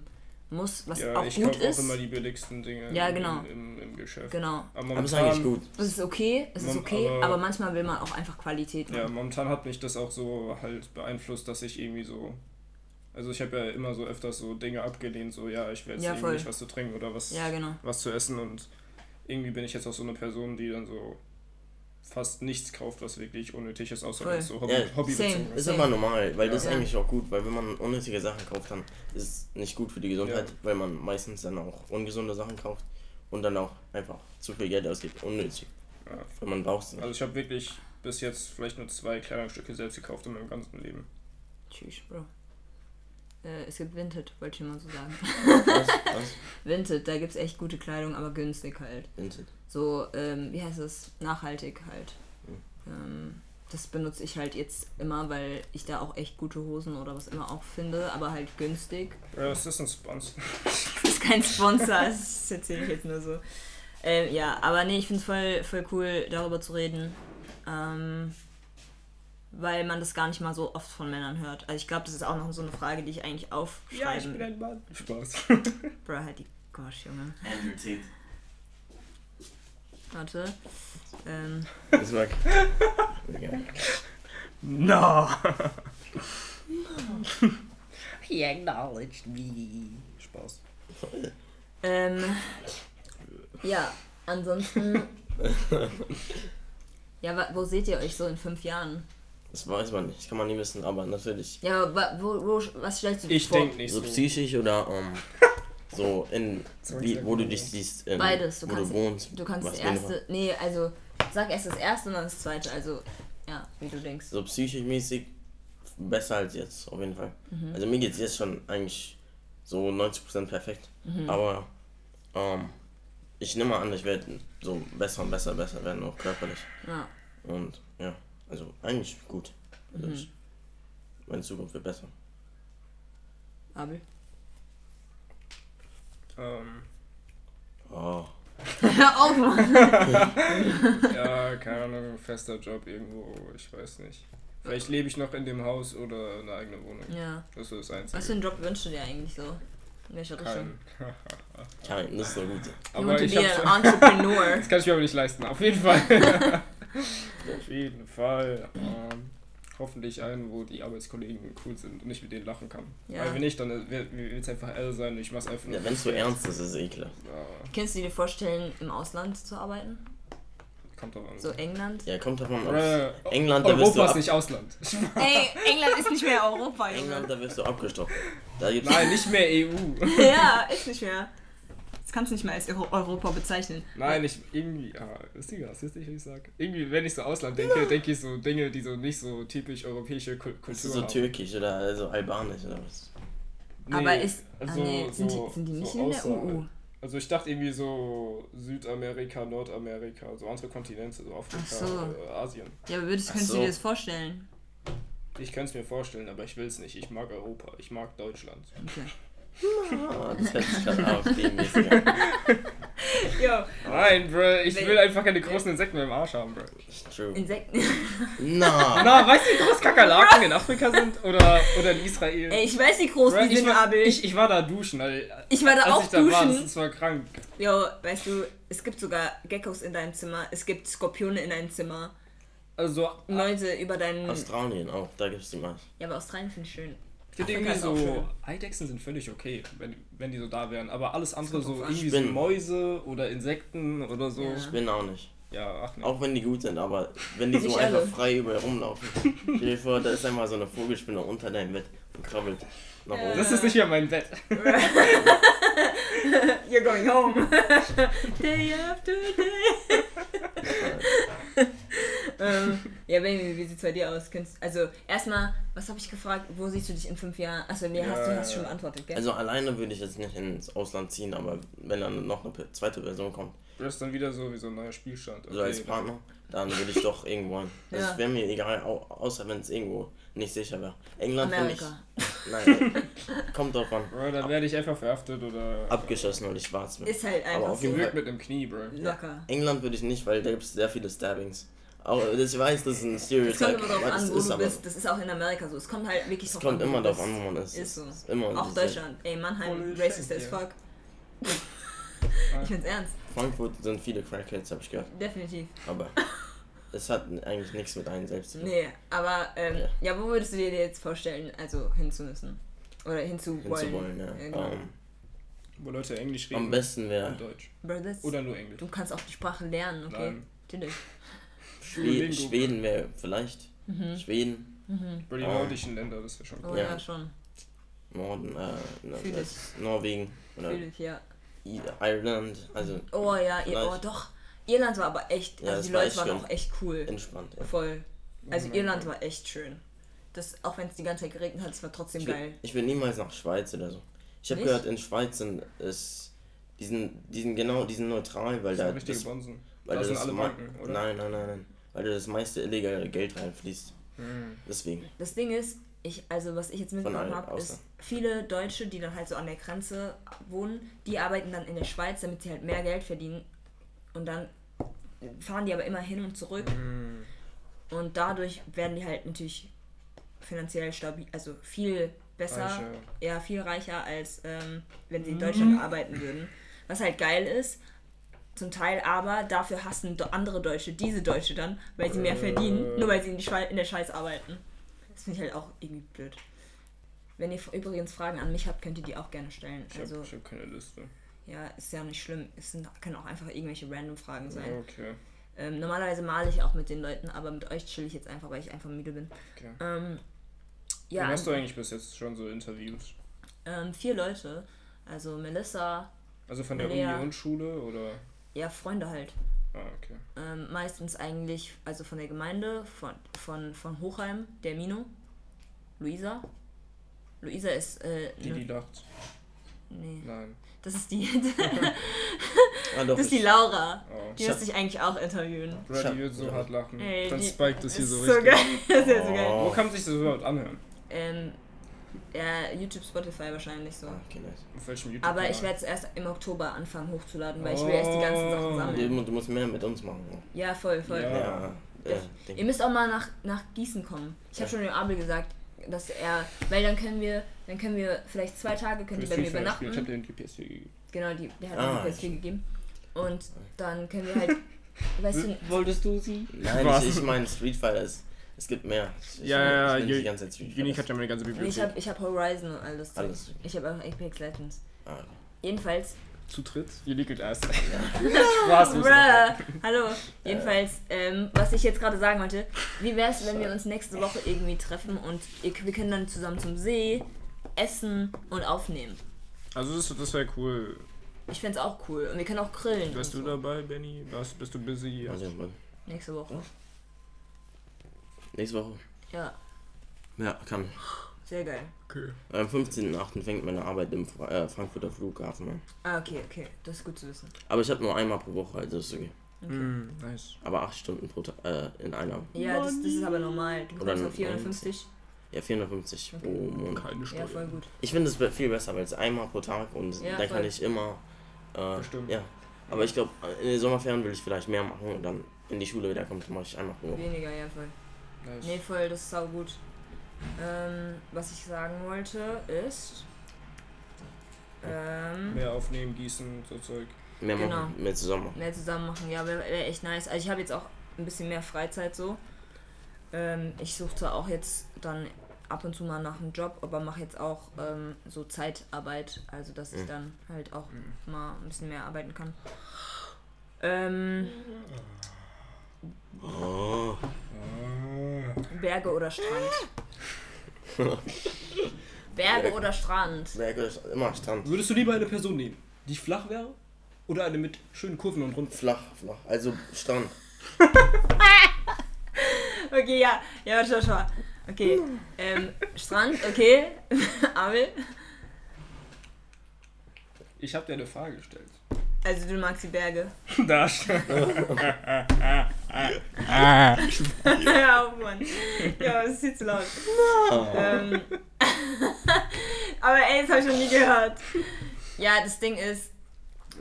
muss, was Ja, auch ich gut kaufe auch ist. immer die billigsten Dinge Ja, im, genau. im, im, im Geschäft. Genau. Aber Aber ist eigentlich momentan, gut. Das ist okay, es ist okay, aber- aber, manchmal will man auch einfach Qualität ja, machen. momentan hat mich das auch so halt beeinflusst, dass ich irgendwie so. Also ich habe ja immer so öfters so Dinge abgelehnt, so ja, ich will jetzt Ja, irgendwie nicht was zu trinken oder was, Ja, genau. was zu essen und irgendwie bin ich jetzt auch so eine Person, die dann so fast nichts kauft, was wirklich unnötig ist, außer wenn es so Hobby, Ja, hobbybezogen same. ist. Ist aber normal, weil das ist Ja. eigentlich auch gut, weil wenn man unnötige Sachen kauft, dann ist es nicht gut für die Gesundheit, Ja. weil man meistens dann auch ungesunde Sachen kauft und dann auch einfach zu viel Geld ausgibt, unnötig. Ja. Weil man braucht es nicht. Also ich habe wirklich bis jetzt vielleicht nur zwei Kleidungsstücke selbst gekauft in meinem ganzen Leben. Tschüss, Bro. Äh, es gibt Vinted, wollte ich mal so sagen. Was? Was? Vinted, da gibt es echt gute Kleidung, aber günstig halt. Vinted. So, ähm, wie heißt es? Nachhaltig halt. Hm. Ähm, das benutze ich halt jetzt immer, weil ich da auch echt gute Hosen oder was immer auch finde, aber halt günstig. Ja, das ist ein Sponsor. Das ist kein Sponsor, das erzähle ich jetzt nur so. Ähm, ja, aber nee, ich finde es voll, voll cool, darüber zu reden. Ähm, weil man das gar nicht mal so oft von Männern hört. Also ich glaube, das ist auch noch so eine Frage, die ich eigentlich aufschreiben... ein Mann. Spaß. Bro, halt die Gosh, Junge. Andrew Tate. Warte. Ähm, Das war. Okay. No! He acknowledged me. Spaß. ähm, ja, ansonsten... ja, wo seht ihr euch so in fünf Jahren? Das weiß man nicht, kann man nie wissen, aber natürlich. Ja, aber wo, wo, was stellst du dir Ich vor? denke nicht So so. psychisch oder ähm, so in. Wie, wo du dich siehst. In, Beides. Du wo kannst, du wohnst. du kannst was das erste... Nee, also sag erst das erste und dann das zweite. Also, ja, wie du denkst. So psychisch mäßig besser als jetzt, auf jeden Fall. Mhm. Also mir geht's jetzt schon eigentlich so 90% perfekt. Mhm. Aber ähm, ich nehme mal an, ich werde so besser und besser, besser werden, auch körperlich. Ja. Und ja, also eigentlich gut. Also Mhm. ich, meine Zukunft wird besser. Abel. Ähm, Oh, Hör auf, Mann. ja, keine Ahnung, fester Job irgendwo, ich weiß nicht. Vielleicht lebe ich noch in dem Haus oder eine eigene Wohnung. Ja. Das ist das Einzige. Was für einen Job wünschst du dir eigentlich so? In welcher Richtung? Kein. kein, das ist so gut. You Aber want to ich be hab an schon, entrepreneur. das kann ich mir aber nicht leisten. Auf jeden Fall. Auf jeden Fall. Ähm, hoffentlich einen, wo die Arbeitskollegen cool sind und ich mit denen lachen kann. Ja. Weil wenn nicht, dann wird es einfach L sein und ich mach's einfach nur. Ja, wenn es so ernst ist, ist es eklig. Ja, Kannst du dir vorstellen, im Ausland zu arbeiten? kommt drauf an. So England? Ja, kommt davon aus. Oder England, da wirst du Europa ist nicht Ausland. Ey, England ist nicht mehr Europa, England, da wirst du abgestoppt. Nein, nicht mehr EU. ja, ist nicht mehr. Kannst du nicht mehr als Euro Europa bezeichnen. Nein, ich irgendwie. Ah, ist die rassistisch, wie ich sag? Irgendwie, wenn ich so Ausland denke, denke ich so Dinge, die so nicht so typisch europäische Kul- Kultur ist so haben. türkisch oder also albanisch oder was. Aber ist. Ah, also nee, sind, so- die, sind die nicht so in der EU? Also ich dachte irgendwie so Südamerika, Nordamerika, so andere Kontinente, so Afrika, Ach so. äh, Asien. Ja, aber würdest, könntest du so. dir das vorstellen? Ich könnte es mir vorstellen, aber ich will es nicht. Ich mag Europa, ich mag Deutschland. Okay. Ah, das hört sich gerade an. Jo, Nein, bro, ich will einfach keine großen Insekten mehr im Arsch haben, bro. True. Insekten. Na, Na, weißt du, wie groß Kakerlaken in Afrika sind? Oder, oder in Israel? Ey, ich weiß, wie groß Bro, die ich, sind, war, Abel. ich, ich war da duschen, weil, Ich war da als auch ich da war, das, duschen. das war krank. Jo, weißt du, es gibt sogar Geckos in deinem Zimmer, es gibt Skorpione in deinem Zimmer, Also, Mäuse über deinen... Australien auch, da gibt's die mal. Ja, aber Australien finde ich schön. Ich finde irgendwie so. Eidechsen sind völlig okay, wenn, wenn die so da wären. Aber alles andere so irgendwie so Spinnen. Mäuse oder Insekten oder so. Ja. Ja, Ich bin auch nicht. ach nee. Auch wenn die gut sind, aber wenn die so einfach alle. frei überall rumlaufen. Stell dir vor, da ist einfach so eine Vogelspinne unter deinem Bett und krabbelt nach Ja. oben. Das ist nicht mehr mein Bett. You're going home. day after day. ähm, ja, Baby, wie sieht's bei dir aus? Könntest, also, erstmal, was habe ich gefragt? Wo siehst du dich in fünf Jahren? Achso, nee, hast du Ja, hast schon ja. beantwortet, gell? Also alleine würde ich jetzt nicht ins Ausland ziehen, aber wenn dann noch eine zweite Person kommt, Das ist dann wieder so wie so ein neuer Spielstand. so als Partner, dann würde ich doch irgendwo hin. Also Ja. es wäre mir egal, au- außer wenn es irgendwo nicht sicher wäre. England finde ich. Nein, kommt drauf an. Bro, dann werde ich einfach verhaftet oder Abgeschossen, weil ich schwarz bin. Ist halt einfach auf so. gewürgt mit dem Knie, Bro. Locker. England würde ich nicht, weil da gibt es sehr viele Stabbings. Auch, ich weiß, das ist ein Es Stereotype, kommt immer aber das an, wo ist du aber bist. Das ist auch in Amerika so. Es kommt halt wirklich Es drauf kommt an, wo immer du darauf an, wo man ist. Ist so. Es Immer Auch Deutschland. Ey, Mannheim, racist as fuck. ich find's ernst. Frankfurt sind viele Crackheads, habe ich gehört. Definitiv. Aber es hat eigentlich nichts mit einem selbst zu tun. Nee, aber ähm, Ja. ja. wo würdest du dir jetzt vorstellen, also hinzumüssen? Oder hinzuwollen? Hinzuwollen, ja. genau. Ähm, Wo Leute Englisch reden am besten wäre Deutsch. Bro, das, Oder nur Englisch. du kannst auch die Sprache lernen, okay? Nein. Natürlich. Schwe Duolingo. Schweden wäre vielleicht. Mhm. Schweden, Bro, die Oh. nordischen Länder, das wäre schon Oh cool. ja, Ja. schon. Norden, äh, na, Fühl das ist Norwegen oder Fühl ich, ja. I Ireland, also Oh ja, ihr, oh doch. Irland war aber echt, Ja, also das die war Leute waren schön. auch echt cool. entspannt. Ja. Voll. Also Mhm. Irland war echt schön. Das, auch wenn es die ganze Zeit geregnet hat, es war trotzdem Ich geil. will, ich will niemals nach Schweiz oder so. Ich habe gehört, in Schweiz sind es. Die sind, die sind genau, die sind neutral, weil Das da. sind richtige Das, weil Da da sind das alle Banken, oder? Nein, nein, nein, nein. Weil da das meiste illegale Geld reinfließt. Hm. Deswegen. Das Ding ist, ich, also was ich jetzt mitbekommen habe, ist, viele Deutsche, die dann halt so an der Grenze wohnen, die arbeiten dann in der Schweiz, damit sie halt mehr Geld verdienen. Und dann fahren die aber immer hin und zurück. Hm. Und dadurch werden die halt natürlich finanziell stabil, also viel besser, Reicher. ja, viel reicher, als ähm, wenn sie in Mhm. Deutschland arbeiten würden. Was halt geil ist, zum Teil aber, dafür hassen andere Deutsche diese Deutsche dann, weil sie mehr Äh. verdienen, nur weil sie in, in der Schweiz arbeiten. Das finde ich halt auch irgendwie blöd. Wenn ihr übrigens Fragen an mich habt, könnt ihr die auch gerne stellen. Ich Also, habe hab keine Liste. Ja, ist ja nicht schlimm. Es sind, können auch einfach irgendwelche random Fragen sein. Okay. Ähm, normalerweise male ich auch mit den Leuten, aber mit euch chill ich jetzt einfach, weil ich einfach müde bin. okay. Ähm, Ja, ja, hast du eigentlich bis jetzt schon so Interviews? ähm, vier Leute. Also Melissa, Also von der Lea. Uni und Schule oder? ja, Freunde halt. Ah, okay. Ähm, meistens eigentlich, also von der Gemeinde, von, von, von Hochheim, der Mino, Luisa. Luisa ist, äh, Die, ne- die lacht. nee, Nein. Das ist die, Ah, das ist die ich- Laura. Oh. Die müsste ich eigentlich auch interviewen. Bro, die wird so ja. hart lachen. Ey, Dann spiked das hier so so richtig. geil. Das ist so geil. Wo Oh. kann man sich das überhaupt anhören? Ähm, ja, YouTube, Spotify wahrscheinlich so. Ah, okay, nice. Auf welchem YouTube? Aber ich werde es erst im Oktober anfangen hochzuladen, weil ich will erst die ganzen Sachen Oh. sammeln. Du, du musst mehr mit uns machen. Ja, voll, voll. Ja. Ja. äh, Ihr müsst auch mal nach, nach Gießen kommen. Ich habe Ja. schon dem Abel gesagt, dass er, weil dann können wir, dann können wir vielleicht zwei Tage könnt ihr bei mir Ich habe übernachten. dir die PS4 gegeben. Genau, die, der hat Ah, mir PS4 gegeben. Und dann können wir halt, weißt du, Wolltest du sie? Nein, ich, ich meine Street Fighter ist. Es gibt mehr. Ich, Ja, ja, ja, Ich bin die Zeit Street Unique hat ja meine ganze ich Bibliothek. habe ich hab Horizon und alles. Alles. Ich habe auch Apex Legends. Ah. Jedenfalls, Zutritt? Unique it erst. Spaß. hallo. Jedenfalls, ähm, was ich jetzt gerade sagen wollte, wie wäre es, wenn wir uns nächste Woche irgendwie treffen und ihr, wir können dann zusammen zum See essen und aufnehmen. Also das, das wäre cool. Ich find's auch cool. Und wir können auch grillen. Wärst du so. dabei, Benny? Warst, bist du busy? Also. Nächste Woche. nächste Woche. Ja, Ja, kann. sehr geil. Okay. Am 15.08. fängt meine Arbeit im Fra äh, Frankfurter Flughafen an. Ah, okay, okay. Das ist gut zu wissen. Aber ich habe nur einmal pro Woche, also ist okay. Mm, nice. Aber acht Stunden pro Tag, äh, in einer. Ja, das, das ist aber normal. Du Oder bekommst auf ein- 450. Ja, 450 pro Okay. Monat. Keine Ja, Stunde. voll gut. Ich finde es viel besser, weil es einmal pro Tag und Ja, dann kann voll. ich immer. Äh, Bestimmt. ja. Aber ich glaube, in den Sommerferien will ich vielleicht mehr machen und dann in die Schule wieder kommt, mache ich einmal pro Woche. Weniger, ja, voll. Nice. Nee, voll, das ist sau gut. Ähm, was ich sagen wollte ist. Ähm, Mehr aufnehmen, gießen, so Zeug. Mehr Genau. machen, mehr zusammen machen. mehr zusammen machen, ja, wäre wär echt nice. Also ich habe jetzt auch ein bisschen mehr Freizeit so. Ähm, ich suche zwar auch jetzt dann ab und zu mal nach einem Job, aber mache jetzt auch ähm, so Zeitarbeit, also dass ich dann halt auch Mhm. mal ein bisschen mehr arbeiten kann. Ähm, Oh. Berge oder Strand? Berge oder Strand? Berge ist immer Strand. Würdest du lieber eine Person nehmen, die flach wäre? Oder eine mit schönen Kurven und Runden? Flach, flach. Also Strand. Okay, ja, ja, schau, schau. Okay, ähm, Strand, okay. Abel, Ich habe dir eine Frage gestellt. also du magst die Berge. Da steht. ja, auf, Mann. Ja, das ist viel zu laut. Ähm, aber ey, das habe ich noch nie gehört. Ja, das Ding ist,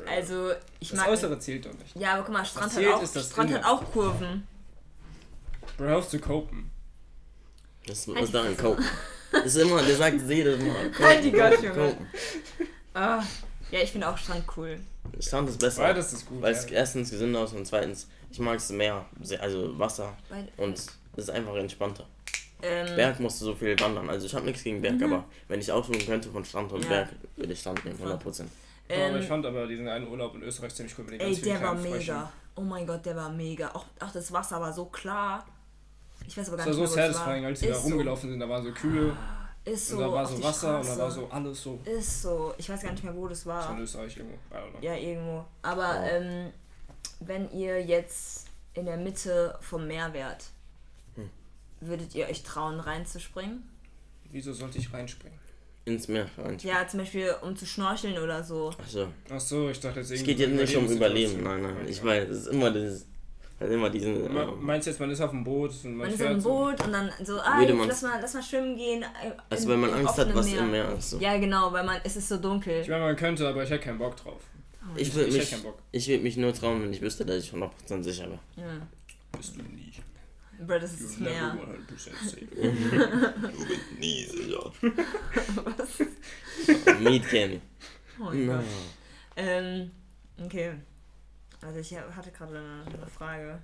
also ich Das mag. Äußere zählt doch nicht. Ja, aber guck mal, Strand, hat auch, das Strand hat auch Kurven. Auf zu copen. Das Halt muss die daran kopen. Das ist immer, der sagt jedes Mal. Halt die Gott, Junge. Kopen. Ah, ja, ich finde auch Strand cool. Strand ist besser. Beides ist gut. Weil es ja. erstens gesünder ist und zweitens, ich mag es mehr, also Wasser Weil, und es ist einfach entspannter. ähm, Berg musst du so viel wandern, also ich habe nichts gegen Berg, aber wenn ich aussuchen könnte von Strand und Ja. Berg, würde ich Strand nehmen, 100%. Ja, aber ich ähm, fand aber diesen einen Urlaub in Österreich ziemlich cool mit den ey, ganz vielen der war kleinen Fröschen. mega. Oh mein Gott, der war mega. Auch, auch das Wasser war so klar. Ich weiß aber gar Das war nicht so mehr, wo es satisfying, als die da Ist so. rumgelaufen sind. Da war so Kühe Ist so. und da war so die Wasser und da war Straße. so alles so. Ist so. Ich weiß gar nicht mehr, wo das Das war war. in Österreich irgendwo. I don't know. Ja, irgendwo. Aber Oh. ähm, wenn ihr jetzt in der Mitte vom Meer wärt, Hm. würdet ihr euch trauen, reinzuspringen? Wieso sollte ich reinspringen? Ins Meer rein. Ja, zum Beispiel um zu schnorcheln oder so. Achso. Achso, ich dachte jetzt Es irgendwie. geht jetzt nicht um. Überleben, nein, nein. Ich weiß, es ist immer dieses. Halt immer diesen. Ma- ähm, Meinst du jetzt, man ist auf dem Boot und man, Man ist im so- Boot und dann so, ah, jetzt man- lass mal, lass mal schwimmen gehen. äh, Also wenn man Angst hat, was im Meer ist. So. Ja, genau, weil man, es ist so dunkel. Ich meine, man könnte, aber ich hätte keinen Bock drauf. Ich ich würde mich, Bock. ich würd mich nur trauen, wenn ich wüsste, dass ich 100% sicher wäre. Ja. Bist du nie. Bro, das ist das Meer. 100% safe. Du bist nie sicher. Meet Kenny. Oh mein No. Gott. Ähm, okay. Also ich hatte gerade eine, eine Frage.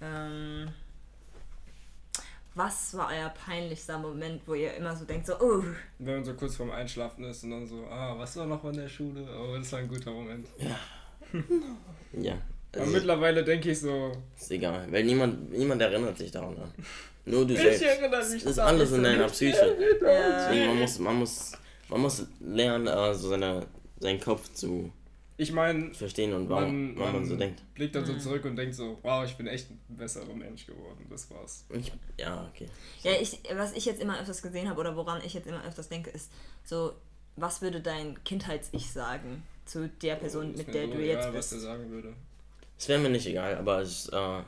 Ähm, was war euer peinlichster Moment, wo ihr immer so denkt, so, oh, Wenn man so kurz vorm Einschlafen ist und dann so, ah, was war noch von der Schule? Oh, das war ein guter Moment. Ja. Aber Also, mittlerweile denke ich so, ist egal, weil niemand, niemand erinnert sich daran. an. Nur du ich selbst. erinnere Das ist alles in deiner Psyche. ja, Deswegen, man muss, man muss, man muss lernen, äh, so seine, seinen Kopf zu Ich meine, verstehen und warum man, warum man so denkt. blickt dann so zurück und denkt so, wow, ich bin echt ein besserer Mensch geworden. Das war's. Ich, ja, okay. ja ich, was ich jetzt immer öfters gesehen habe oder woran ich jetzt immer öfters denke, ist so, was würde dein Kindheits-Ich sagen zu der Person, Ist mit der so du jetzt egal, was bist? der sagen würde. Es wäre mir nicht egal, aber es, äh, Aber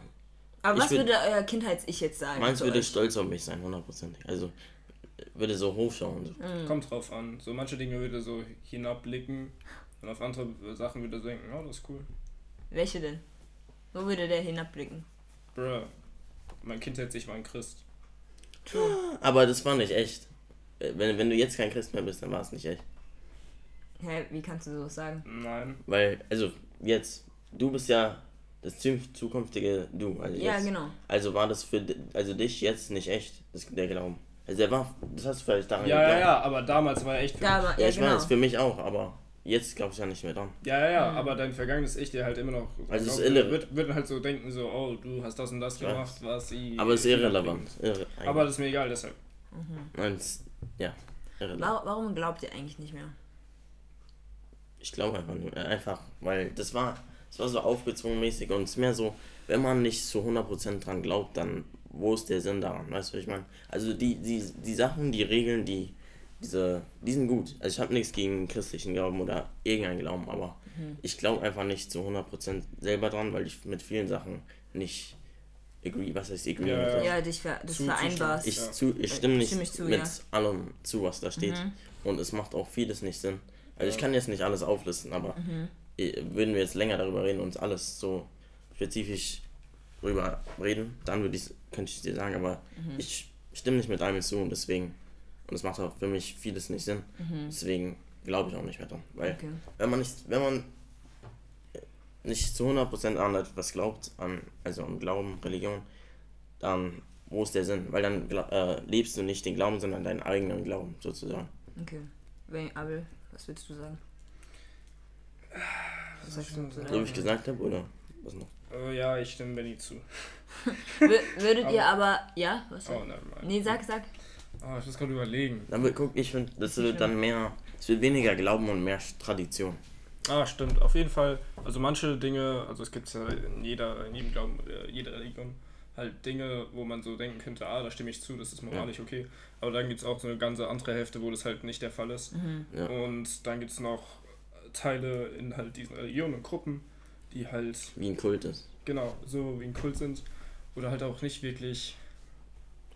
ich was würd- würde euer Kindheits-Ich jetzt sagen? meins würde euch? stolz auf mich sein, hundertprozentig. Also würde so hochschauen. So. Mhm. Kommt drauf an. So manche Dinge würde so hinabblicken und auf andere Sachen würde er denken, oh, das ist cool. Welche denn? Wo würde der hinabblicken? Bruh, mein Kind hätte sich mal ein Christ. Aber das war nicht echt. Wenn, wenn du jetzt kein Christ mehr bist, dann war es nicht echt. Hä, wie kannst du sowas sagen? Nein. Weil, also jetzt, du bist ja das zu- zukünftige Du. Also, Ja, jetzt, genau. also war das für also dich jetzt nicht echt, das, der Glauben. Also der war, das hast du vielleicht daran Ja, ja, geglaubt. ja, aber damals war er echt für mich. Ja, ja, ich genau. weiß, für mich auch, aber jetzt glaube ich ja nicht mehr dran. Ja, ja, ja, aber dein vergangenes Ich dir halt immer noch. Also es ist glaub, irre- wird, wird halt so denken, so, oh, du hast das und das weiß. gemacht, was sie. Aber es ist irrelevant. Irre, Aber das ist mir egal, deshalb. Nein, es, ja, irrelevant. Wa- Warum glaubt ihr eigentlich nicht mehr? Ich glaube einfach nur, einfach, weil das war, das war so aufgezwungen mäßig und es ist mehr so, wenn man nicht zu 100% dran glaubt, dann wo ist der Sinn daran, weißt du, was ich meine? Also die, die, die Sachen, die Regeln, die, diese, die sind gut. Also ich habe nichts gegen christlichen Glauben oder irgendeinen Glauben, aber ich glaube einfach nicht zu 100% selber dran, weil ich mit vielen Sachen nicht agree, was heißt agree? Ja, Also ja. Ja, dich ver das Zu- vereinbarst. ich, Ja. zu, ich stimme nicht Stimme ich zu, mit ja. allem zu, was da steht. Und es macht auch vieles nicht Sinn. Also ich kann jetzt nicht alles auflisten, aber äh, würden wir jetzt länger darüber reden und alles so spezifisch drüber reden, dann würde ich könnte ich dir sagen, aber ich stimme nicht mit allem zu und deswegen und es macht auch für mich vieles nicht Sinn. Deswegen glaube ich auch nicht mehr dran, weil Okay. wenn man nicht wenn man nicht zu 100% an etwas glaubt, an also an Glauben, Religion, dann wo ist der Sinn? Weil dann äh, lebst du nicht den Glauben, sondern deinen eigenen Glauben sozusagen. Okay. Wen- Abel, was willst du sagen? Was sagst du So wie deinem- ich gesagt habe, oder was noch? Äh, ja, ich stimme Benny zu. Wür- Würdet ihr Aber- aber. Ja, was? Oh, nein, nein. Nee, sag, sag. Oh, ich muss gerade überlegen. Dann wird, guck, ich finde, das wird dann mehr, es wird weniger Glauben und mehr Tradition. Ah, stimmt, auf jeden Fall. Also manche Dinge, also es gibt ja in jeder, in jedem Glauben, äh, jeder Religion halt Dinge, wo man so denken könnte, ah, da stimme ich zu, das ist moralisch okay. Aber dann gibt es auch so eine ganze andere Hälfte, wo das halt nicht der Fall ist. Ja. Und dann gibt es noch Teile in halt diesen Religionen und Gruppen, die halt, Wie ein Kult ist. genau, so wie ein Kult sind. Oder halt auch nicht wirklich,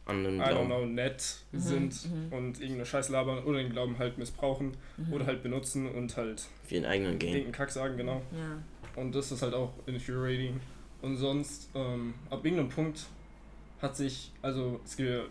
An den I don't Glauben. know, nett sind und irgendeine Scheiß labern oder den Glauben halt missbrauchen oder halt benutzen und halt Für den eigenen Game. irgendeinen Kack sagen, genau. Ja. Und das ist halt auch infuriating. Und sonst, ähm, ab irgendeinem Punkt hat sich, also es gibt,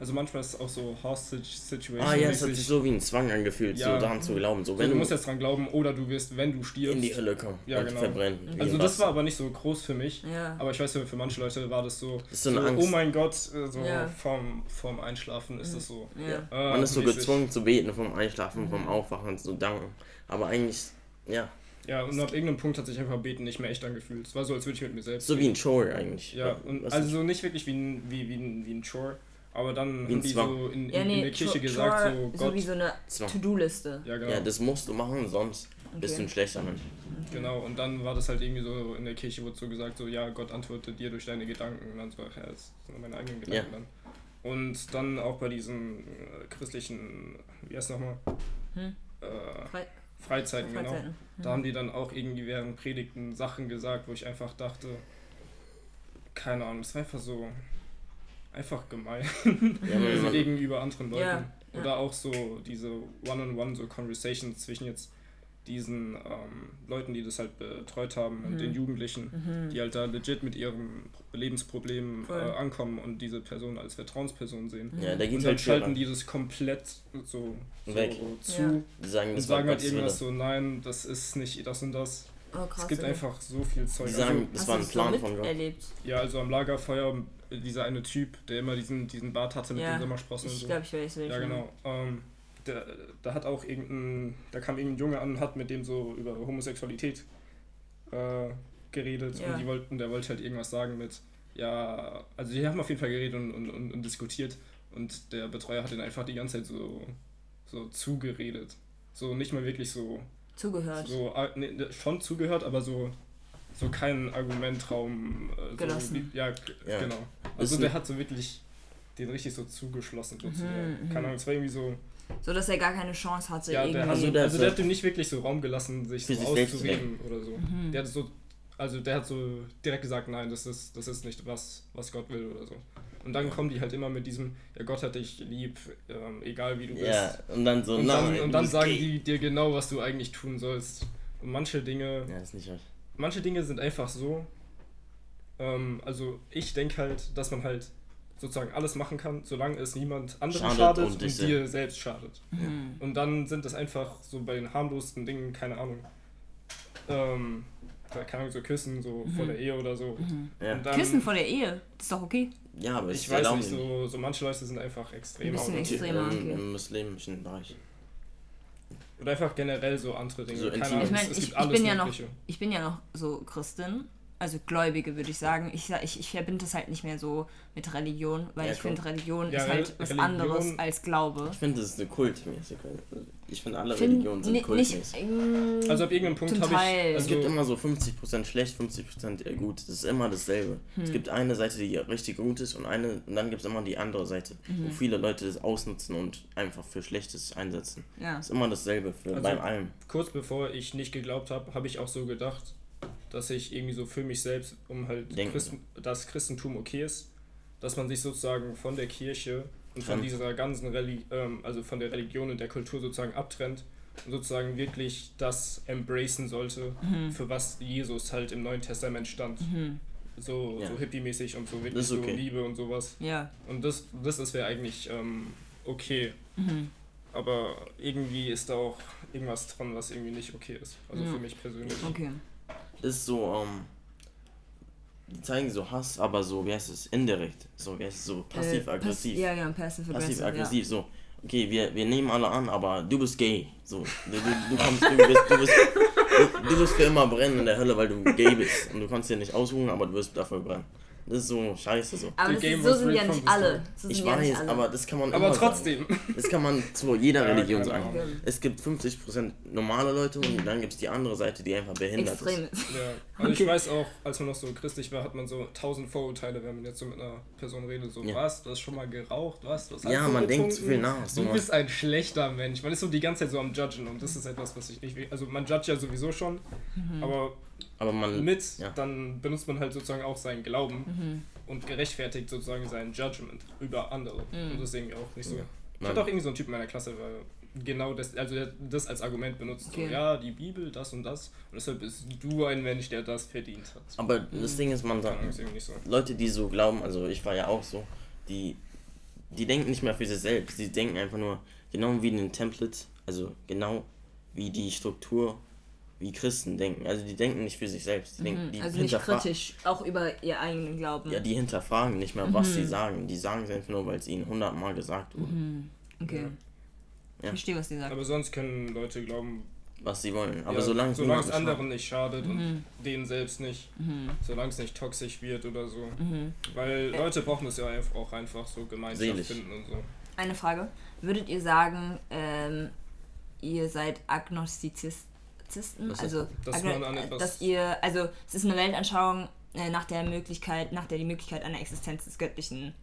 also manchmal ist es auch so Hostage-Situation. Ah ja, es hat sich so wie ein Zwang angefühlt, Ja. so daran zu glauben. So, so, wenn du du musst jetzt dran glauben, oder du wirst, wenn du stirbst. in die Hölle kommst Ja, und genau. verbrennen. also das war aber nicht so groß für mich. Ja. Aber ich weiß, für manche Leute war das so, ist so eine Angst. oh mein Gott, äh, so Ja. vorm, vorm Einschlafen ist das so. Ja. äh, Man ist so mäßig. gezwungen zu beten, vom Einschlafen, vom Aufwachen zu danken. Aber eigentlich, ja, Ja, und ab irgendeinem Punkt hat sich einfach Beten nicht mehr echt angefühlt. Es war so, als würde ich mit mir selbst. so wie ein Chore eigentlich. Ja, und Was also so nicht wirklich wie ein, wie, wie ein, wie ein Chore, aber dann Wie haben die Zwang. so in, in, Ja, in nee, der Kirche gesagt, so so Gott. wie so eine. To-Do-Liste. ja, genau. Ja, das musst du machen, sonst bist du ein schlechter Mensch. Genau, und dann war das halt irgendwie so, in der Kirche wurde so gesagt, so, ja, Gott antwortet dir durch deine Gedanken. Und dann so, ja, das sind meine eigenen Gedanken Ja. dann. Und dann auch bei diesen äh, christlichen, wie heißt nochmal? Hm. Äh, Fre Freizeiten, genau. Freizeiten. Da haben die dann auch irgendwie während Predigten Sachen gesagt, wo ich einfach dachte, keine Ahnung, es war einfach so, einfach gemein. Ja, also gegenüber anderen Leuten. Ja, ja. Oder auch so diese One-on-One, so Conversations zwischen jetzt diesen ähm, Leuten, die das halt betreut haben und Mhm. den Jugendlichen, die halt da legit mit ihrem Lebensproblem Voll. äh, ankommen und diese Person als Vertrauensperson sehen. ja, da Und geht's dann halt schalten schwerer. die das komplett so, so Weg. zu Ja. Die sagen, und sagen halt irgendwas so, nein, das ist nicht das und das. Oh, krass. es gibt okay. einfach so viel Zeug. Die Also, sagen, das Hast war ein Plan von Gott. miterlebt? ja, also am Lagerfeuer, dieser eine Typ, der immer diesen, diesen Bart hatte mit Ja. den Sommersprossen und Ich so. glaube, ich weiß welchen. Ja, genau. Ähm, der, da hat auch irgendein, da kam irgendein Junge an und hat mit dem so über Homosexualität äh, geredet Ja. und die wollten, der wollte halt irgendwas sagen mit, ja, also die haben auf jeden Fall geredet und, und, und, und diskutiert und der Betreuer hat ihn einfach die ganze Zeit so, so zugeredet. So nicht mal wirklich so, Zugehört. so ah, nee, schon zugehört, aber so, so keinen Argumentraum äh, so, Gelassen. wie- ja, Ja. genau. Also der hat so wirklich den richtig so zugeschlossen sozusagen. Mhm, Keine mhm. Ahnung, es war irgendwie so, So dass er gar keine Chance hatte, ja, der, irgendwie. also, Also der also hat der so- hat ihm nicht wirklich so Raum gelassen, sich so zu auszureden oder so. Mhm. Der hat so, also der hat so direkt gesagt, nein, das ist, das ist nicht was, was Gott will oder so. Und dann kommen die halt immer mit diesem, ja Gott hat dich lieb, ähm, egal wie du bist. Ja, und dann so, und dann, nein, und dann sagen die dir genau, was du eigentlich tun sollst. Und manche Dinge, Ja, ist nicht recht. Manche Dinge sind einfach so. Ähm, also ich denke halt, dass man halt sozusagen alles machen kann, solange es niemand anderem Schadet schadet, und und, dir selbst schadet. Mhm. Und dann sind das einfach so bei den harmlosesten Dingen, keine Ahnung. Ähm, da kann man so küssen, so vor der Ehe oder so. Ja. Und dann, Küssen vor der Ehe, das ist doch okay. ja, aber ich ich weiß nicht, so, so manche Leute sind einfach extrem Ein bisschen extremer, Im, im muslimischen Bereich. Oder einfach generell so andere Dinge. So keine. Ahnung, Ich meine, es ich, gibt ich alles bin ja noch, ich bin ja noch so Christin, also Gläubige würde ich sagen. Ich, sa- ich, ich verbinde das halt nicht mehr so mit Religion, weil Ja, ich finde, Religion Ja, ist halt Re- was Religion- anderes als Glaube. Ich finde, das ist eine kultmäßige. Ich finde, alle Find- Religionen sind nicht, mm, Also ab irgendeinem Punkt habe ich. es Also, gibt immer so 50% schlecht, 50% eher gut. Das ist immer dasselbe. Hm. Es gibt eine Seite, die richtig gut ist und eine und dann gibt es immer die andere Seite, Mhm. wo viele Leute das ausnutzen und einfach für Schlechtes einsetzen. ja. Das ist immer dasselbe für Also- beim allem. kurz bevor ich nicht geglaubt habe, habe ich auch so gedacht, dass ich irgendwie so für mich selbst, um halt. Christen, das Christentum okay ist, dass man sich sozusagen von der Kirche und von dieser ganzen Reli ähm, also von der Religion und der Kultur sozusagen abtrennt und sozusagen wirklich das embracen sollte, Mhm. für was Jesus halt im Neuen Testament stand. So, Ja. so hippie-mäßig und so wirklich ist okay. so Liebe und sowas. Ja. Und das, das, das wäre eigentlich ähm, okay. Mhm. Aber irgendwie ist da auch irgendwas dran, was irgendwie nicht okay ist. Also Ja. für mich persönlich. Okay. Ist so, ähm, zeigen so Hass, aber so, wie heißt es, indirekt. So, wie heißt es, so passiv-aggressiv. Äh, pass- ja, genau, passiv-aggressiv. Passiv-aggressiv, so. Okay, wir, wir nehmen alle an, aber du bist gay. So, du, du, du kommst, du bist, du bist, du, du wirst für immer brennen in der Hölle, weil du gay bist. Und du kannst dir nicht ausruhen, aber du wirst dafür brennen. Das ist so scheiße so. Aber ist, so was sind ja nicht alle. So Ich ja weiß, alle. aber das kann man Aber immer trotzdem. Sagen. Das kann man zu jeder Ja, Religion keine sagen. Ahnung. Es gibt 50% normale Leute und dann gibt es die andere Seite, die einfach behindert Extrem ist. Ja. Also Okay. ich weiß auch, als man noch so christlich war, hat man so tausend Vorurteile, wenn man jetzt so mit einer Person redet. So, Ja. was, du hast schon mal geraucht, was, du hast Ja, man denkt zu viel nach. So Du bist ein schlechter Mensch. Man ist so die ganze Zeit so am Judgen und das ist etwas, was ich nicht will. Also man judgt ja sowieso schon, aber aber man, mit, ja. dann benutzt man halt sozusagen auch seinen Glauben und gerechtfertigt sozusagen sein Judgment über andere. Und das ist irgendwie auch nicht so. Ja. Ich hatte auch irgendwie so einen Typ in meiner Klasse, der genau das, also der das als Argument benutzt. Okay. So, ja, die Bibel, das und das. Und deshalb bist du ein Mensch, der das verdient hat. aber das Ding ist, man sagt, Ahnung, ist irgendwie nicht so. Leute, die so glauben, also ich war ja auch so, die, die denken nicht mehr für sich selbst. Die denken einfach nur, genau wie in den Templates, also genau wie die Struktur, wie Christen denken. Also die denken nicht für sich selbst. Die, denken, die, Also nicht kritisch, auch über ihr eigenen Glauben. ja, die hinterfragen nicht mehr, was sie sagen. Die sagen es einfach nur, weil es ihnen hundertmal gesagt wurde, Okay. Ja. Verstehe, was die sagt. Aber sonst können Leute glauben, was sie wollen. Aber ja, solange es solange es anderen nicht schadet und denen selbst nicht, Mhm. solange es nicht toxisch wird oder so. Weil Leute brauchen das ja einfach- auch einfach so Gemeinschaft Selig. finden und so. Eine Frage. Würdet ihr sagen, ähm, ihr seid Agnostizist, Agnostizisten. Was ist Also, Dass Agno- man an etwas- dass ihr, also es ist eine Weltanschauung äh, nach der Möglichkeit, nach der die Möglichkeit einer Existenz des Göttlichen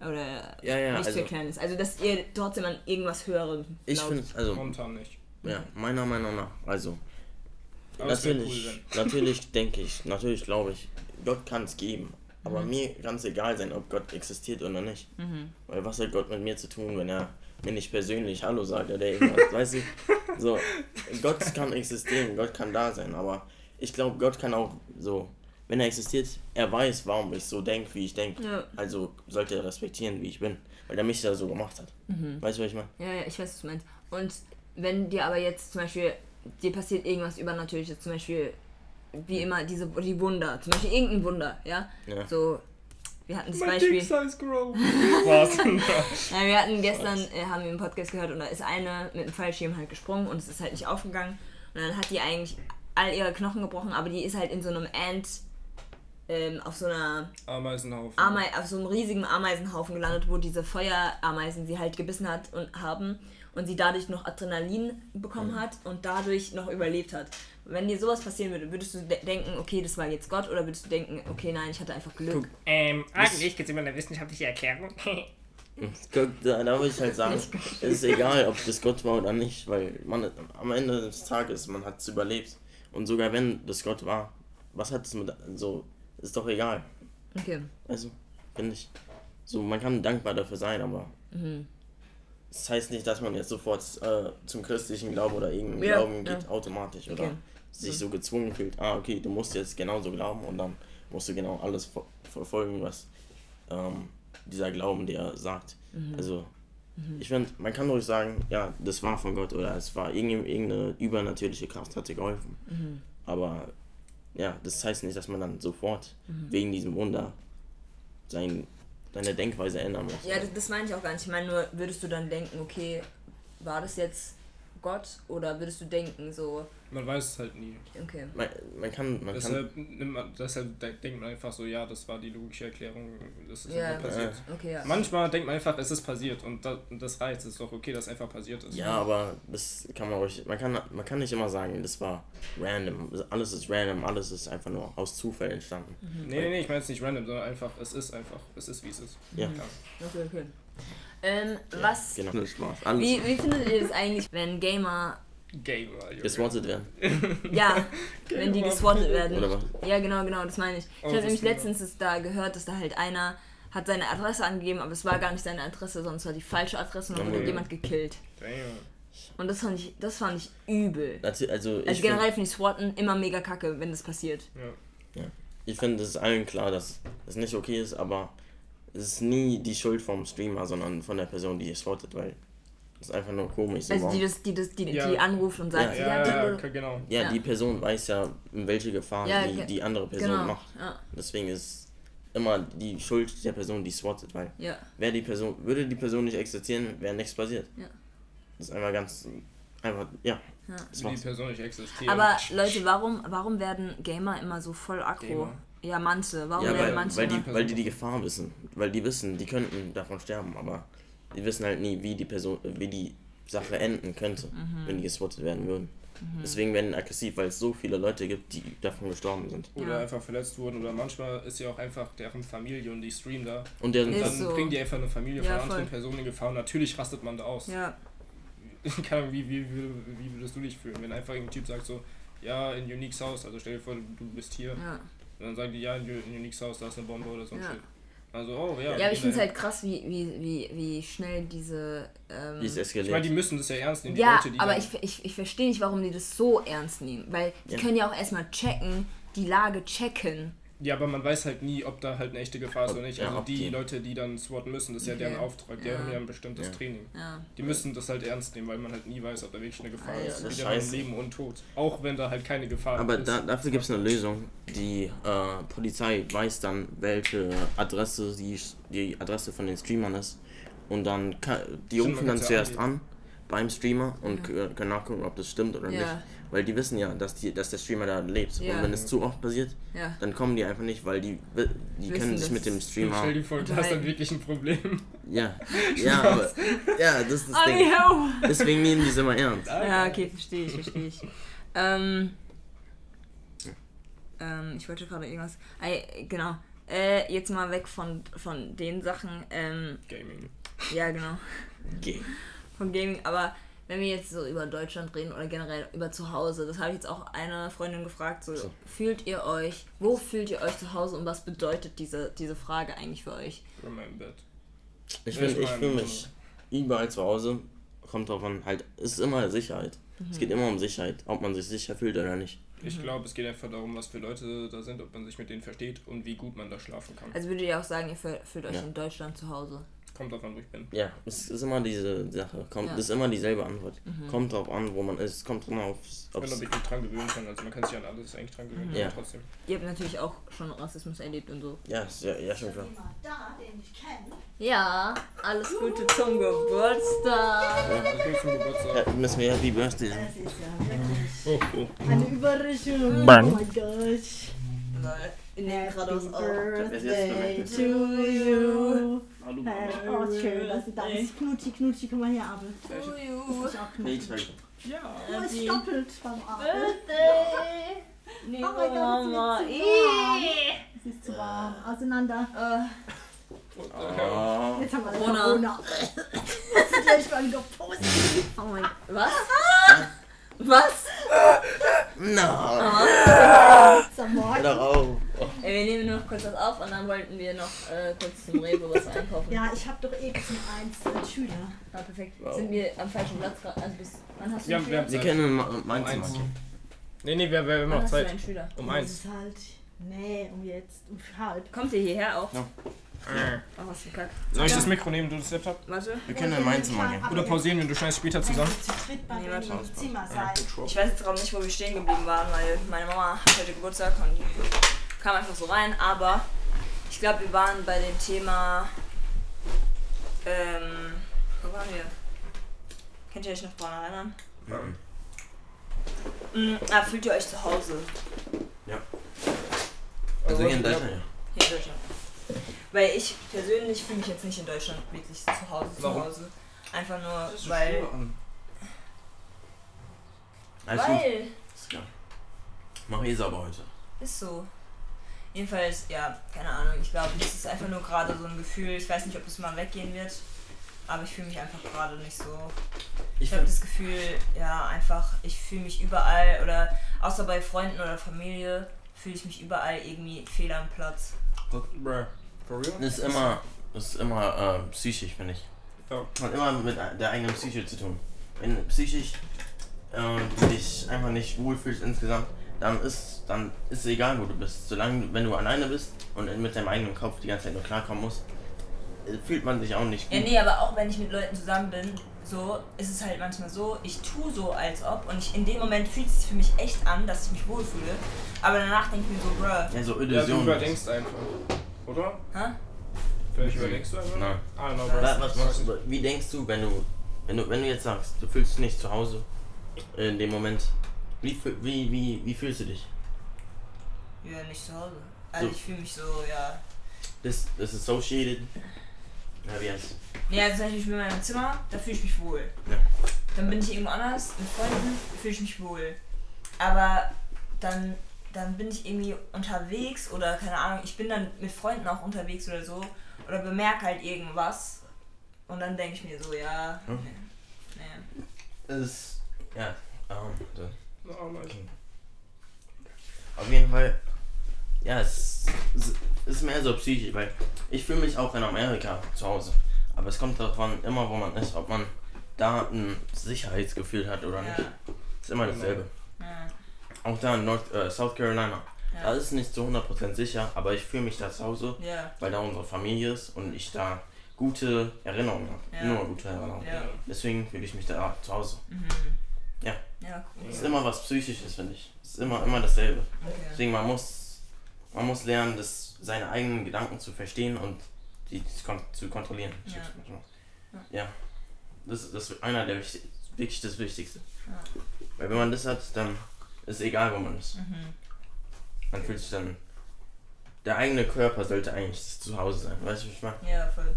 oder Ja, ja, nicht zu also- erklären ist. Also dass ihr trotzdem an irgendwas Höherem Ich glaubt. finde, also, Momentan nicht. ja, meiner Meinung nach, also, Aber natürlich, cool, natürlich denke ich, natürlich glaube ich, Gott kann es geben. Mhm. Aber mir kann es egal sein, ob Gott existiert oder nicht. Weil was hat Gott mit mir zu tun, wenn er mir nicht persönlich Hallo sagt oder irgendwas, weißt du? So, Gott kann existieren, Gott kann da sein, aber ich glaube, Gott kann auch so, wenn er existiert, er weiß, warum ich so denke, wie ich denke. Ja. Also sollte er respektieren, wie ich bin, weil er mich ja so gemacht hat. Mhm. Weißt du, was ich meine? Ja, ja, ich weiß, was du meinst. Und wenn dir aber jetzt zum Beispiel, dir passiert irgendwas Übernatürliches, zum Beispiel, wie immer, diese die Wunder, zum Beispiel irgendein Wunder, ja? Ja. So, wir hatten das Mein Beispiel. Dick size grow. Ja, wir hatten gestern, äh, haben wir im Podcast gehört, und da ist eine mit dem Fallschirm halt gesprungen und es ist halt nicht aufgegangen. Und dann hat die eigentlich all ihre Knochen gebrochen, aber die ist halt in so einem Ant, ähm, auf so einer Ameisenhaufen. Amei auf so einem riesigen Ameisenhaufen gelandet, wo diese Feuerameisen sie halt gebissen hat und haben und sie dadurch noch Adrenalin bekommen hat und dadurch noch überlebt hat. Wenn dir sowas passieren würde, würdest du de denken, okay, das war jetzt Gott, oder würdest du denken, okay, nein, ich hatte einfach Glück? Guck, Ähm, eigentlich gibt es immer eine wissenschaftliche Erklärung. Guck, da, da würde ich halt sagen, es ist egal, ob das Gott war oder nicht, weil man am Ende des Tages, man hat es überlebt. Und sogar wenn das Gott war, was hat es mit so, ist doch egal. Okay. Also, finde ich. So, man kann dankbar dafür sein, aber das heißt nicht, dass man jetzt sofort äh, zum christlichen Glauben oder irgendeinen Ja, Glauben ja. geht, automatisch oder Okay. sich so gezwungen fühlt, ah, okay, du musst jetzt genauso glauben und dann musst du genau alles ver verfolgen, was ähm, dieser Glauben dir sagt. Also, ich finde, man kann ruhig sagen, ja, das war von Gott oder es war irgendeine, irgendeine übernatürliche Kraft, hat dir geholfen. Aber ja, das heißt nicht, dass man dann sofort wegen diesem Wunder sein, seine Denkweise ändern muss. Ja, das, das meine ich auch gar nicht. Ich meine nur, würdest du dann denken, okay, war das jetzt Gott? Oder würdest du denken, so, Man weiß es halt nie. okay. Man, man kann, man kann, Deshalb, nimmt man, deshalb de- denkt man einfach so, ja, das war die logische Erklärung, das ist Ja, einfach passiert. okay, ja. Manchmal denkt man einfach, es ist passiert und das, das reicht. Es ist doch okay, dass einfach passiert ist. ja, aber das kann man ruhig, man kann, man kann nicht immer sagen, das war random. Alles ist random, alles ist einfach nur aus Zufall entstanden. Nee, nee, nee, ich meine es nicht random, sondern einfach, es ist einfach, es ist wie es ist. Ja. Okay, okay. Ähm, was, Genau. Alles wie, wie findet ihr das eigentlich, wenn Gamer, Gamer, Junge. geswattet werden. ja, wenn die geswattet werden? Oder was? Ja, genau, genau, das meine ich. Ich Oh, habe das nämlich letztens es da gehört, dass da halt einer hat seine Adresse angegeben, aber es war gar nicht seine Adresse, sondern es war die falsche Adresse und dann wurde ja. jemand gekillt. Damn. Und das fand ich, das fand ich übel. Natürlich, also ich Also find- generell finde ich Swatten immer mega kacke, wenn das passiert. Ja. Ich finde, es ist allen klar, dass es nicht okay ist, aber es ist nie die Schuld vom Streamer, sondern von der Person, die es spottet, weil es ist einfach nur komisch. So Also die das, die das, die, Ja. die anruft und sagt, Ja. ja, Ja, ja, ja, genau. ja, ja. die Person weiß ja, in welche Gefahr Ja, die, die andere Person genau. macht. Ja, Deswegen ist immer die Schuld der Person, die swattet, weil ja. wäre die Person, würde die Person nicht existieren, wäre nichts passiert. Ja. Das ist einfach ganz, einfach, ja. Das Die. Person nicht existiert. Aber Leute, warum, warum werden Gamer immer so voll aggro? Ja, manche. Warum Ja, werden weil, manche weil, die, weil die die Gefahr wissen. Weil die wissen, die könnten davon sterben, aber die wissen halt nie, wie die Person, wie die Sache enden könnte, Mhm. wenn die geswattet werden würden. Deswegen werden aggressiv, weil es so viele Leute gibt, die davon gestorben sind. oder Ja. einfach verletzt wurden oder manchmal ist ja auch einfach deren Familie und die streamen da. Und deren, Ist Dann so. bringen die einfach eine Familie Ja, von anderen voll. Personen in Gefahr und natürlich rastet man da aus. Ja, Keine Ahnung, wie, wie, wie, wie würdest du dich fühlen, wenn einfach ein Typ sagt so, ja, in Uniques Haus, also stell dir vor, du bist hier. ja. Und dann sagen die, ja, in, in Uniques Haus, da ist eine Bombe oder so ein Ja. Shit. Also, oh ja. Ja, aber ich finde es halt krass, wie, wie, wie, wie schnell diese... Ähm, die ist Ich eskaliert. meine, die müssen das ja ernst nehmen, die ja, Leute, die aber dann- ich, ich, ich verstehe nicht, warum die das so ernst nehmen. Weil die Ja. können ja auch erstmal checken, die Lage checken. Ja, aber man weiß halt nie, ob da halt eine echte Gefahr ist oder nicht. ja, Also die, die- Leute, die dann swatten müssen, das ist ja Okay. deren Auftrag. Die Ja. haben ja ein bestimmtes Ja. Training. Ja. Die müssen das halt ernst nehmen, weil man halt nie weiß, ob da wirklich eine Gefahr Ah, ja, ist. das Wieder scheiße. Leben und Tod. Auch wenn da halt keine Gefahr Aber ist. da, dafür gibt es eine Lösung. Die äh, Polizei weiß dann, welche Adresse die, die Adresse von den Streamern ist. Und dann kann, die rufen dann ja zuerst an beim Streamer und k- können nachgucken, ob das stimmt oder Ja. nicht. Weil die wissen ja, dass, die, dass der Streamer da lebt. Ja. Und wenn es zu oft passiert, Ja. dann kommen die einfach nicht, weil die, die Wissen, können sich mit dem Streamer. Stell dir vor, du hast dann wirklich ein Problem. Ja, ja, aber. Ja, das ist das Ding. Deswegen nehmen die es immer ernst. Ja, okay, verstehe ich, verstehe ich. Ähm, ähm, ich wollte gerade irgendwas. Ey, genau. Äh, jetzt mal weg von, von den Sachen. Ähm, Gaming. ja, genau. Geh. Von Gaming. Aber wenn wir jetzt so über Deutschland reden oder generell über zu Hause, das habe ich jetzt auch eine Freundin gefragt. So, So. fühlt ihr euch, wo fühlt ihr euch zu Hause und was bedeutet diese, diese Frage eigentlich für euch? In meinem Bett. Ich finde, ich fühle mich überall zu Hause. Kommt drauf an, halt, es ist immer Sicherheit. Es geht immer um Sicherheit, ob man sich sicher fühlt oder nicht. Ich glaube, es geht einfach darum, was für Leute da sind, ob man sich mit denen versteht und wie gut man da schlafen kann. Also würdet ihr auch sagen, ihr fühlt, fühlt euch Ja. in Deutschland zu Hause? Kommt drauf an, wo ich bin. Ja, es ist immer diese Sache. Kommt, Ja. Es ist immer dieselbe Antwort. Kommt drauf an, wo man ist. Kommt drauf. Ich nicht, ob ich mich dran gewöhnen kann. Also man kann sich an alles eigentlich dran gewöhnen, Ja. aber trotzdem. Ihr habt natürlich auch schon Rassismus erlebt und so. Ja, ist ja, ja, schon klar. Jemand da, den ich kenne. Ja, alles Gute zum Geburtstag. Also ich bin zum Geburtstag. Ja, müssen wir Happy Birthday sagen. Das ist ja wirklich Oh, oh. eine Überraschung. Bang. Oh mein Gott. Wir nehmen geradeaus Happy auf. Birthday jetzt to you. Hallo, Hey, Oh, schön, dass du da bist. Knutschi, Knutschi, komm mal her, Abel. Ich you. auch knutschen. Ja. Oh, es stoppelt beim Abel. Birthday. Liebe Oh mein Gott, Mama. es ist zu Ih. Es ist zu warm. Auseinander. Äh, Oh. Jetzt haben wir Corona. Corona. Das ist gleich mal wieder positiv. Oh mein Was? Was? Morgen. Hör auf. Ey, wir nehmen noch kurz was auf und dann wollten wir noch äh, kurz zum Rewe was einkaufen. Ja, ich habe doch eh zum eins als Schüler. Ah, perfekt. Wow. Sind wir am falschen Platz gerade? Also bis wann hast du Wir einen haben, wir haben? Sie Zeit. kennen Ma- mein eins. Zimmer. Nee, nee, wir, wir haben Wann noch hast du Zeit. einen Schüler? Um Das eins. ist halt. Nee, um jetzt, um halb. Kommt ihr hierher auch? Ja. Was für ein Kack. Soll ich das Mikro nehmen, du das Laptop? Warte. Wir können in mein Zimmer gehen. Oder pausieren wir, du schneidest später zusammen? Nee, warte. Ich weiß jetzt gerade nicht, wo wir stehen geblieben waren, weil meine Mama hat heute Geburtstag und die kam einfach so rein. Aber ich glaube, wir waren bei dem Thema. Ähm, wo waren wir? Könnt ihr euch noch daran erinnern? Mhm. Mm, ah, fühlt ihr euch zu Hause Also hier in Ja. Deutschland, ja. hier in Deutschland? Weil ich persönlich fühle mich jetzt nicht in Deutschland wirklich zu Hause. Zu Warum? Hause. Einfach nur, weil. Alles gut. Weil. Ist klar. Mach eh sauber heute. Ist so. Jedenfalls, ja, keine Ahnung. Ich glaube, das ist einfach nur gerade so ein Gefühl. Ich weiß nicht, ob es mal weggehen wird. Aber ich fühle mich einfach gerade nicht so. Ich Ich habe das Gefühl, ja, einfach, ich fühle mich überall oder außer bei Freunden oder Familie fühle ich mich überall irgendwie fehl am Platz. Bruh. For real? das ist immer, ist immer äh, psychisch, finde ich. Ja. Hat immer mit der eigenen Psyche zu tun. Wenn psychisch äh, dich einfach nicht wohlfühlst insgesamt, dann ist, dann ist es egal, wo du bist. Solange, du- wenn du alleine bist und mit deinem eigenen Kopf die ganze Zeit nur klarkommen musst, äh, fühlt man sich auch nicht gut. Ja, nee, aber auch wenn ich mit Leuten zusammen bin, so ist es halt manchmal so, ich tue so, als ob und ich, in dem Moment fühlt es sich für mich echt an, dass ich mich wohlfühle. Aber danach denke ich mir so, bruh, Ja, so Ja, du überdenkst einfach. Oder? hä? Vielleicht überdenkst du einfach? Nein. Ah, no, Was, bro. was machst du? Wie denkst du, wenn du, wenn du, wenn du jetzt sagst, du fühlst dich nicht zu Hause in dem Moment, wie, wie, wie, wie fühlst du dich? Ja, nicht zu Hause. Also So. ich fühle mich so, ja. Das, das associated. Ja, wie heißt Nee, also zum Beispiel ich bin in meinem Zimmer, da fühle ich mich wohl. Ja. Dann bin ich irgendwo anders mit Freunden, fühle ich mich wohl. Aber dann, dann bin ich irgendwie unterwegs oder keine Ahnung, ich bin dann mit Freunden auch unterwegs oder so oder bemerke halt irgendwas und dann denke ich mir so, ja, Hm. nee. nee. Ist, ja, ähm, so. Nice. Auf jeden Fall, ja, es, es ist mehr so psychisch, weil ich fühle mich auch in Amerika zu Hause. Aber es kommt davon immer, wo man ist, ob man da ein Sicherheitsgefühl hat oder nicht. Ja. Ist immer dasselbe. Ja. Auch da in North, äh, South Carolina. Da Ja. ist es nicht zu 100% sicher, aber ich fühle mich da zu Hause, Ja. weil da unsere Familie ist und ich da gute Erinnerungen habe. Ja. Nur gute Erinnerungen. Deswegen fühle ich mich da zu Hause. Mhm. Ja. Ja, cool. Ist immer was Psychisches, finde ich. Es ist immer, immer dasselbe. Okay. Deswegen, man muss, man muss lernen, das, seine eigenen Gedanken zu verstehen und die zu, kon zu kontrollieren. Ja. ja. Das, ist- das ist einer der wichtig, wirklich das Wichtigste. Weil wenn man das hat, dann ist egal, wo man ist. Mhm. Man fühlt sich dann. Der eigene Körper sollte eigentlich das Zuhause sein. Weißt du, wie ich meine? Ja, voll.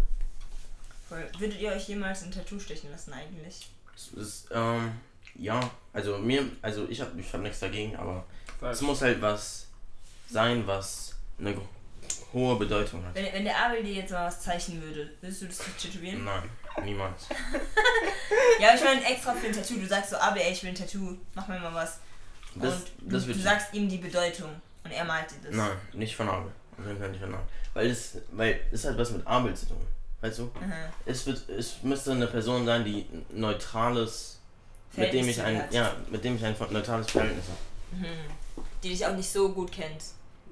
Voll. Würdet ihr euch jemals ein Tattoo stechen lassen eigentlich? Es ist, ähm, Ja, also mir, also ich habe ich hab nichts dagegen, aber es muss halt was sein, was eine hohe Bedeutung hat. Wenn, wenn der Abel dir jetzt mal was zeichnen würde, würdest du das tätowieren? Nein, niemals. Ja, aber ich meine extra für ein Tattoo. Du sagst so, Abel, ey, ich will ein Tattoo, mach mir mal was. Das, und das du, wird du sagst ihm die Bedeutung und er malt dir das. Nein, nicht von Abel. Auf jeden Fall nicht von Abel. Weil es, weil es hat was mit Abel zu tun. Weißt du? Mhm. Es wird, es müsste eine Person sein, die neutrales, mit dem Verhältnis ich ein, hat. ja, mit dem ich ein neutrales Verhältnis habe. Mhm. Die dich auch nicht so gut kennt.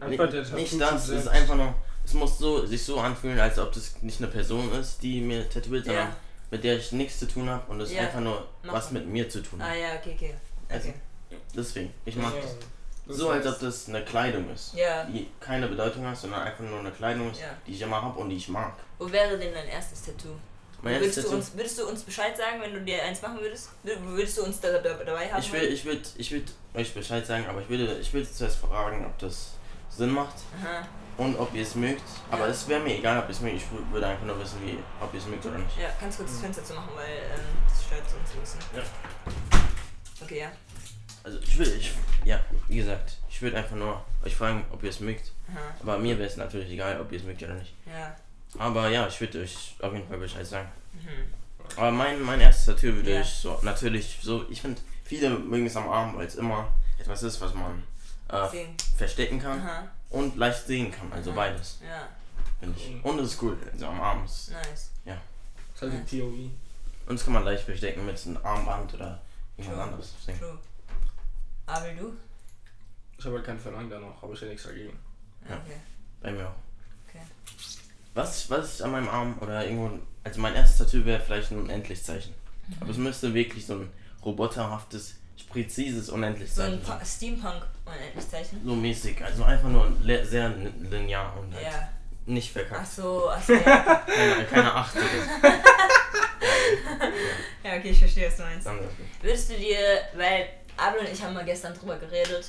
Einfach der Nicht, das, es ist einfach nur, es muss so, sich so anfühlen, als ob das nicht eine Person ist, die mir tätowiert, sondern Ja. mit der ich nichts zu tun habe und es Ja. einfach nur Mach was mit mir zu tun Ah hat. ja, okay, okay. Also, okay. Deswegen, ich mag das. Das So, als ob das eine Kleidung ist, Ja. die keine Bedeutung hat, sondern einfach nur eine Kleidung ist, Ja. die ich immer habe und die ich mag. Wo wäre denn dein erstes Tattoo? Mein würdest, erstes du Tattoo- uns, würdest du uns Bescheid sagen, wenn du dir eins machen würdest? Wür- Würdest du uns da, da, dabei haben? Ich will, ich würde, ich würde euch Bescheid sagen, aber ich würde, ich würde zuerst fragen, ob das Sinn macht Aha. und ob ihr es mögt. Aber Ja. es wäre mir egal, ob ihr es mögt. Ich wü- würde einfach nur wissen, wie, ob ihr es mögt oder nicht. Ja, kannst kurz das Fenster zu machen, weil ähm, das stört uns ein bisschen. Ja. Okay, ja. Also ich will, ich, ja, wie gesagt, ich würde einfach nur euch fragen, ob ihr es mögt. Aha. Aber mir wäre es natürlich egal, ob ihr es mögt oder nicht. Ja. Aber ja, ich würde euch auf jeden Fall Bescheid sagen. Mhm. Aber mein, mein erstes Tattoo würde Ja. ich so, natürlich so, ich finde, viele mögen es am Arm, weil es immer etwas ist, was man äh, verstecken kann Aha. und leicht sehen kann. Also Aha. beides, Ja, finde ich. Und es ist cool, also am Arm ist. nice. Das ist halt die POV. Und das kann man leicht verstecken mit einem Armband oder irgendwas anderes. True. Aber du? Ich habe halt kein Verlangen danach, aber ich hätte nichts dagegen. Ja. Okay. Bei mir auch. Okay. Was, was ist an meinem Arm oder irgendwo, also mein erstes Tattoo wäre vielleicht ein Unendlichzeichen. Aber es müsste wirklich so ein roboterhaftes, präzises So ein Unendlichzeichen pa sein. Steampunk unendlich zeichnen? So mäßig, also einfach nur sehr linear und halt Ja. nicht Ach verkackt. so, ach so, ja. Keine, keine Acht oder so. ja, okay, ich verstehe, was du meinst. Würdest du dir, weil Abel und ich haben mal gestern drüber geredet,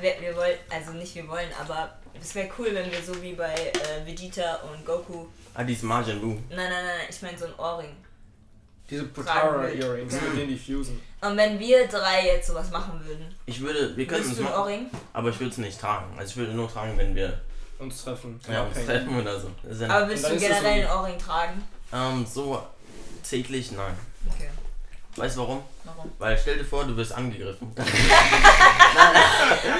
wir, wir, wollen, also nicht wir wollen, aber es wäre cool, wenn wir so wie bei äh, Vegeta und Goku, Ah, dieses Majin Buu. nein, nein, nein, ich meine so ein Ohrring. Diese Tragen Potara will. Earrings, mit denen die fusen. Und wenn wir drei jetzt sowas machen würden, Ich würde, wir könnten es du ein machen, Ohrring? aber ich würde es nicht tragen. Also ich würde nur tragen, wenn wir Uns treffen. ja, uns treffen oder so. Ist Aber würdest dann du ist generell so- ein Ohrring tragen? ähm, so täglich, nein. Okay. Weißt du warum? Warum? Weil stell dir vor, du wirst angegriffen.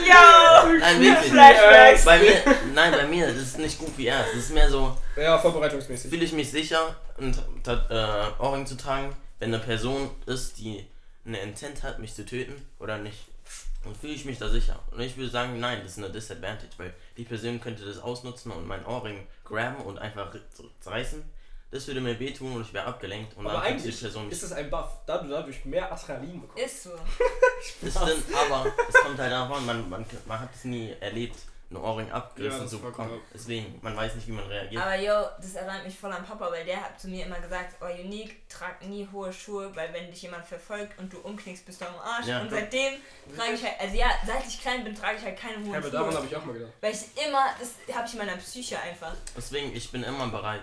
Yo! Nein, wirklich. Flashbacks! Bei mir, nein, bei mir ist es nicht gut wie er. Es ist mehr so, Ja, vorbereitungsmäßig. fühle ich mich sicher, ein Tat- äh, Ohrring zu tragen, wenn eine Person ist, die eine Intent hat, mich zu töten oder nicht. Dann fühle ich mich da sicher. Und ich würde sagen, nein, das ist eine Disadvantage, weil die Person könnte das ausnutzen und mein Ohrring graben und einfach zerreißen. Das würde mir wehtun und ich wäre abgelenkt und Aber eigentlich die Person ist es ein Buff, da du dadurch mehr Adrenalin bekommst. Ist so. Das stimmt, aber es kommt halt davon, man, man, man hat es nie erlebt, ein Ohrring Ja, abgerissen das zu bekommen. Deswegen, man weiß nicht, wie man reagiert. Aber yo, das erinnert mich voll an Papa, weil der hat zu mir immer gesagt, oh Unique, trag nie hohe Schuhe, weil wenn dich jemand verfolgt und du umknickst, bist du am Arsch. Ja, und seitdem trage ich halt, also ja, seit ich klein bin, trage ich halt keine hohen Ja, aber Schuhe. daran habe ich auch mal gedacht. weil ich immer, das habe ich in meiner Psyche einfach. Deswegen, ich bin immer bereit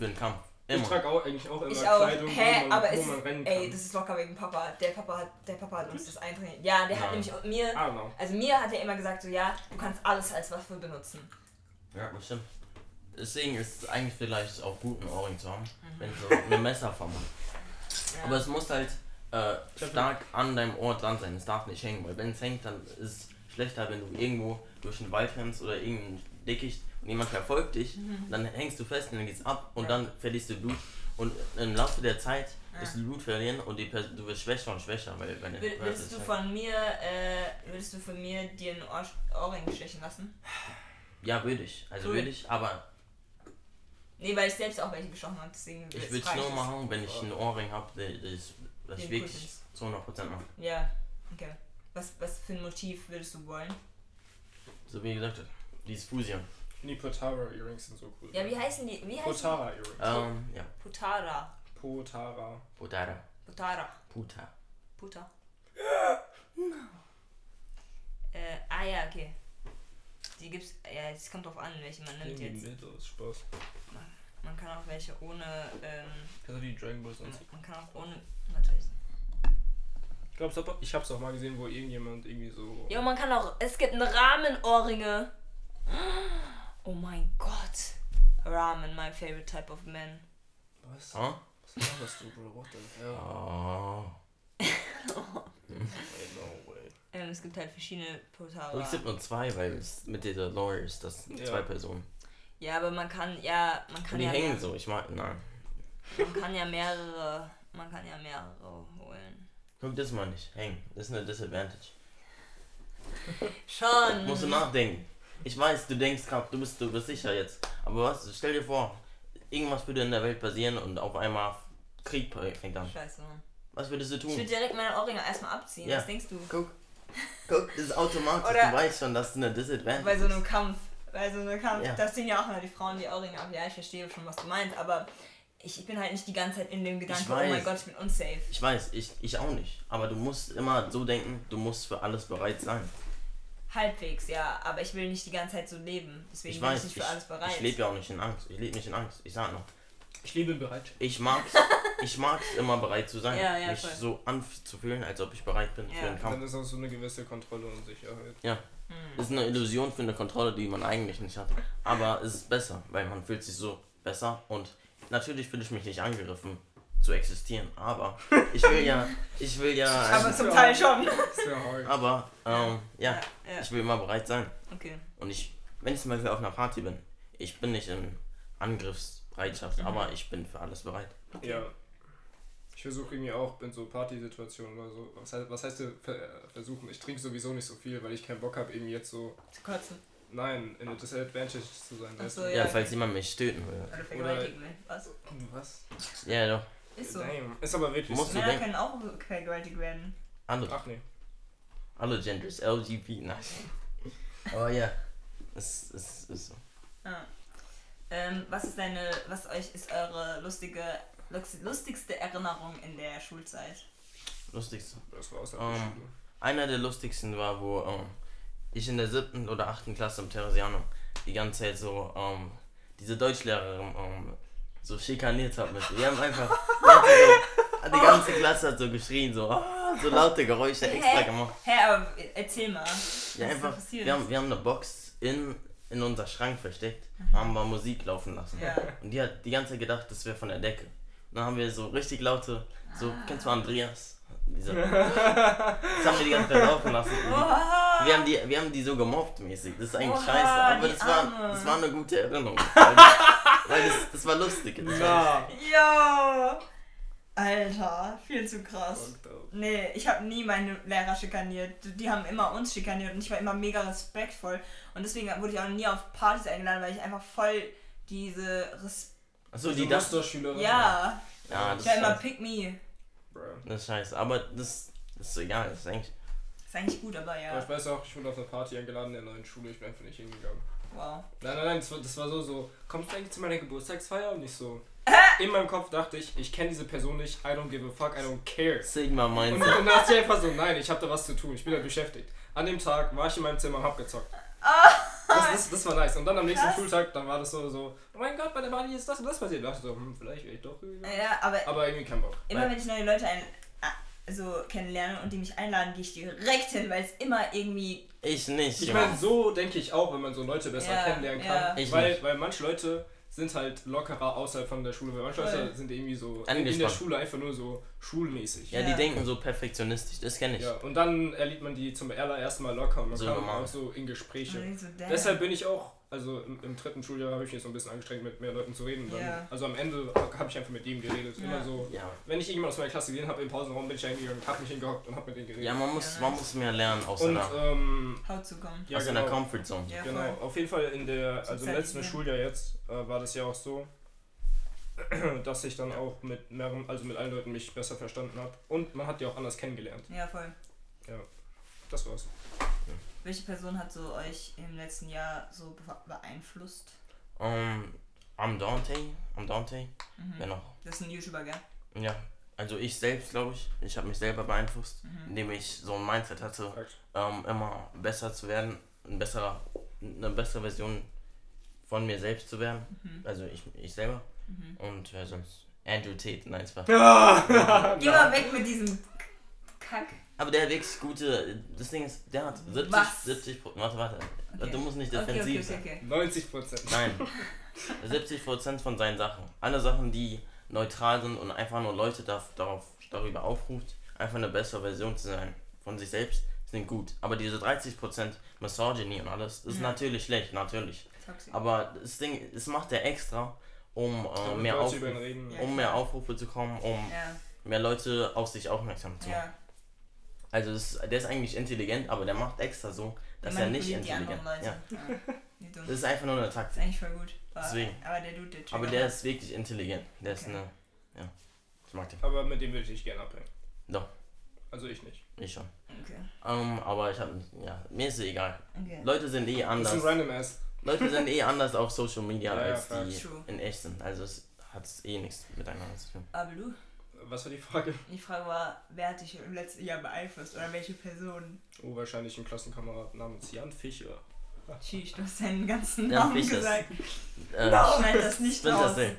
für den Kampf. Ich Immer. trage auch eigentlich auch immer Ich auch. Kleidung, Hä, wo man, aber wo es man ist, rennen ey, kann. das ist locker wegen Papa. Der Papa hat, der Papa hat uns das eintrainiert. Ja, der hat Nein. nämlich mir, also mir hat er immer gesagt, so ja, du kannst alles als Waffe benutzen. Ja, das stimmt. Deswegen ist es eigentlich vielleicht auch gut, ein Ohrring zu haben, Mhm. wenn so eine Messerform hat. Ja. Aber es muss halt äh, stark an deinem Ohr dran sein. Es darf nicht hängen, weil wenn es hängt, dann ist es schlechter, wenn du irgendwo durch den Wald rennst oder irgendein Dickicht und jemand verfolgt dich, dann hängst du fest und dann geht's ab und Mhm. Ja. dann verlierst du Blut. Und im Laufe der Zeit Ja. wirst du Blut verlieren und die Pers du wirst schwächer und schwächer, weil wenn Wür- Würdest du von mir, äh, würdest du von mir dir einen Ohr Ohrring stechen lassen? Ja, würde ich. Also Cool. würde ich, aber Nee, weil ich selbst auch welche geschossen habe, deswegen ich würde es nur machen, wenn ich einen Ohrring habe, das, das ich wirklich zu 100% mache. Ja, okay. Was, was für ein Motiv würdest du wollen? So wie gesagt, dieses Fusion. Die Potara Earrings sind so cool. Ja, wie heißen die? Wie heißen Potara Earrings. Ähm, ja. die? Putara. Potara. Putara. Putara. Puta. Puta. Äh, ah ja, okay. Die gibt's, ja, es kommt drauf an, welche man nimmt jetzt. mit, das ist Spaß. Man kann auch welche ohne, ähm, du die Dragon Balls anziehen? man kann auch ohne, warte, ich- glaube, ich habe es auch mal gesehen, wo irgendjemand irgendwie so. Ja, man kann auch. Es gibt einen Rahmenohrringe. Oh mein Gott. Ramen, my favorite type of man. Was? Ah? Was laberst du, Bro? What the hell? Ey, no way. Ähm, es gibt halt verschiedene Potara. Aber es gibt nur zwei, weil es mit dieser Lawyers, das sind Ja. zwei Personen. Ja, aber man kann ja, man Und kann die ja, hängen mehr, so, ich mag, nein. man kann ja mehrere, man kann ja mehrere holen. Guck das mal nicht, hängen. Das ist eine Disadvantage. Schon. Musst du nachdenken. Ich weiß, du denkst gerade, du bist, du bist sicher jetzt. Aber was, stell dir vor, irgendwas würde in der Welt passieren und auf einmal Krieg fängt an. Scheiße. Was würdest du Ich würde tun? direkt meine Ohrringe erstmal abziehen. Ja. Was denkst du? Guck, guck, das ist automatisch. Oder- du weißt schon, dass es eine Disadvantage Bei so einem. Kampf. Bei so einem Kampf, Ja. da ziehen ja auch immer die Frauen die Ohrringe ab. Ja, ich verstehe schon, was du meinst, aber ich, ich bin halt nicht die ganze Zeit in dem Gedanken, oh mein. Gott, ich bin unsafe. Ich weiß, ich, ich auch nicht. Aber du musst immer so denken, du musst für alles bereit sein. Halbwegs, ja, aber ich will nicht die ganze Zeit so leben. Deswegen Ich bin ich weiß, nicht ich, für alles bereit. ich lebe ja auch nicht in Angst. Ich lebe nicht in Angst. Ich sag noch. Ich liebe Bereitschaft. Ich mag's, ich mag's immer bereit zu sein. Ja, ja, mich voll. so anzufühlen, als ob ich bereit bin für Ja. den Dann Kampf. ist auch so eine gewisse Kontrolle und Sicherheit. Ja. Das ist eine Illusion für eine Kontrolle, die man eigentlich nicht hat. Aber es ist besser, weil man fühlt sich so besser und natürlich fühle ich mich nicht angegriffen zu existieren, aber ich will ja, ich will ja, aber zum Teil schon. Aber ähm, ja, ja. ich will immer bereit sein. Okay. Und ich, wenn ich zum Beispiel auf einer Party bin, ich bin nicht in Angriffsbereitschaft, aber ich bin für alles bereit. Ja. Ich versuche irgendwie auch in so Partysituationen oder so. Was heißt, was heißt ver versuchen? Ich trinke sowieso nicht so viel, weil ich keinen Bock habe, irgendwie jetzt so. Zu kotzen. Nein, in a disadvantage zu sein. Ach so, du? Ja, Ja. falls jemand mich töten will. Oder vergewaltigen will. Was? Was? Ja, doch. Ist so. Damn. Ist aber wirklich Musst so. Männer können auch vergewaltigt werden. Andere, Ach nee. alle Genders, LGBT, nein. Aber ja, es, es ist so. Ah. Ähm, was ist deine, was euch ist eure lustige, lustigste Erinnerung in der Schulzeit? Lustigste. Das war aus der Ähm, Schule. Einer der lustigsten war, wo ähm, ich in der siebten oder achten Klasse im Theresianum die ganze Zeit so ähm, diese Deutschlehrerin so schikaniert habe mit. Wir haben einfach die, hat so, die ganze Klasse hat so geschrien, so, ah, so laute Geräusche extra gemacht. Hä, aber erzähl mal. Ja, Was ist da einfach, passiert? wir haben, wir haben eine Box in, in unser Schrank versteckt, haben wir Musik laufen lassen. Ja. Und die hat die ganze Zeit gedacht, das wäre von der Decke. Und dann haben wir so richtig laute, so, kennst du Andreas? Diese, das haben wir die ganze Zeit laufen lassen. Die, wir haben die, wir haben die so gemobbt mäßig. Das ist eigentlich Oha, scheiße, aber das war, das war eine gute Erinnerung. Weil, das, das, das war lustig. Das war, Ja! Alter, viel zu krass. Nee, ich habe nie meine Lehrer schikaniert. Die haben immer uns schikaniert und ich war immer mega respektvoll. Und deswegen wurde ich auch nie auf Partys eingeladen, weil ich einfach voll diese Res achso, Diese die das. Musterschülerin. Ja, Ja, das ich war ist, immer scheiße. Pick Me. Das ist scheiße. Aber das, das ist egal. Das ist eigentlich. Ist eigentlich gut, aber Aber ja. ich weiß auch, ich wurde auf eine Party eingeladen in der neuen Schule, ich bin einfach nicht hingegangen. Wow. Nein, nein, nein, das war, das war so, so, kommst du eigentlich zu meiner Geburtstagsfeier? Und ich so. In meinem Kopf dachte ich, ich kenne diese Person nicht, I don't give a fuck, I don't care. Sigma Und Mindset. dann dachte ich einfach so, nein, ich habe da was zu tun, ich bin da beschäftigt. An dem Tag war ich in meinem Zimmer und hab gezockt. Das, das, das war nice. Und dann am nächsten Krass. Schultag, dann war das so, so, oh mein Gott, bei der Party ist das und das passiert. Da dachte ich so, hm, vielleicht wäre ich doch gegangen. Ja, aber Aber irgendwie kein Bock. immer wenn ich neue Leute ein, ah, so kennenlerne und die mich einladen, gehe ich direkt hin, weil es immer irgendwie. Ich nicht. Ich Junge. meine, so denke ich auch, wenn man so Leute besser Ja, kennenlernen kann. ja. Ich weil, nicht. weil manche Leute sind halt lockerer außerhalb von der Schule, weil manche. Leute sind irgendwie so in, in der. Schule einfach nur so schulmäßig. ja, Ja. die denken so perfektionistisch. Das kenne ich. Ja, und dann erlebt man die zum allerersten Mal locker und man So kommt normal. auch so in Gespräche. So, damn. Deshalb bin ich auch, also im, im dritten Schuljahr habe ich mich so ein bisschen angestrengt, mit mehr Leuten zu reden. Dann, Ja. Also am Ende habe ich einfach mit jedem geredet. Ja. Immer so, Ja. wenn ich irgendjemand aus meiner Klasse gesehen habe im Pausenraum, bin ich eingegangen, habe mich hingehockt und habe mit denen geredet. Ja, man muss, Ja, man muss mehr lernen aus und seiner, ähm, Haut zu kommen. ja, aus genau, seiner Comfort Zone. Ja, genau. Auf jeden Fall in der, also im letzten Schuljahr jetzt, äh, war das ja auch so, dass ich dann auch mit mehreren, also mit allen Leuten mich besser verstanden habe. Und man hat die auch anders kennengelernt. Ja, voll. Das war's. Welche Person hat so euch im letzten Jahr so be- beeinflusst? Um, am Dante, am Dante, Mhm. wer noch? Das ist ein YouTuber, gell? Ja, also ich selbst, glaube ich. Ich habe mich selber beeinflusst, Mhm. indem ich so ein Mindset hatte, ähm, immer besser zu werden, ein besserer, eine bessere Version von mir selbst zu werden. Mhm. Also ich, ich selber. Mhm. Und wer sonst? Andrew Tate, nein, es war. Geh mal weg mit diesem Kack. Aber der hat wirklich gute. Das Ding ist, der hat 70, Was? 70 Pro- Warte, warte. Okay. Du musst nicht defensiv okay, sein. okay, okay. 90 Prozent. Nein. 70% von seinen Sachen. Alle Sachen, die neutral sind und einfach nur Leute darf, darauf, darüber aufruft, einfach eine bessere Version zu sein von sich selbst, sind gut. Aber diese 30% Misogyny und alles, ist Ja. natürlich schlecht, natürlich. Toxic. Aber das Ding, das macht er extra, um, äh, mehr, Aufruf, um mehr Aufrufe zu kommen, um Ja, mehr Leute auf sich aufmerksam zu machen. ja. Also das, der ist eigentlich intelligent, aber der macht extra so, dass er nicht die intelligent anderen Ja. Ja. Das ist einfach nur eine Das Taktik. ist eigentlich voll gut. Aber, Deswegen. aber der Dude, der Aber triggert der ist wirklich intelligent. Der ist Okay. eine. Ja. Ich mag den. Aber mit dem würde ich nicht gerne abhängen. Doch. Also ich nicht. Ich schon. Okay, Ähm, aber ich hab. Ja, mir ist es egal. okay. Leute sind eh Das ist anders. ein random Ass. Leute sind eh anders auf Social Media Ja, ja, als die facts. True. in echt sind. Also es hat eh nichts miteinander zu tun. Aber du? Was war die Frage? Die Frage war, wer hat dich im letzten Jahr beeinflusst oder welche Person? Oh, wahrscheinlich ein Klassenkamerad namens Jan Fischer. Tschüss, du hast seinen ganzen Ja, Namen Fischers. gesagt. Äh, Schneid das nicht raus. Cell.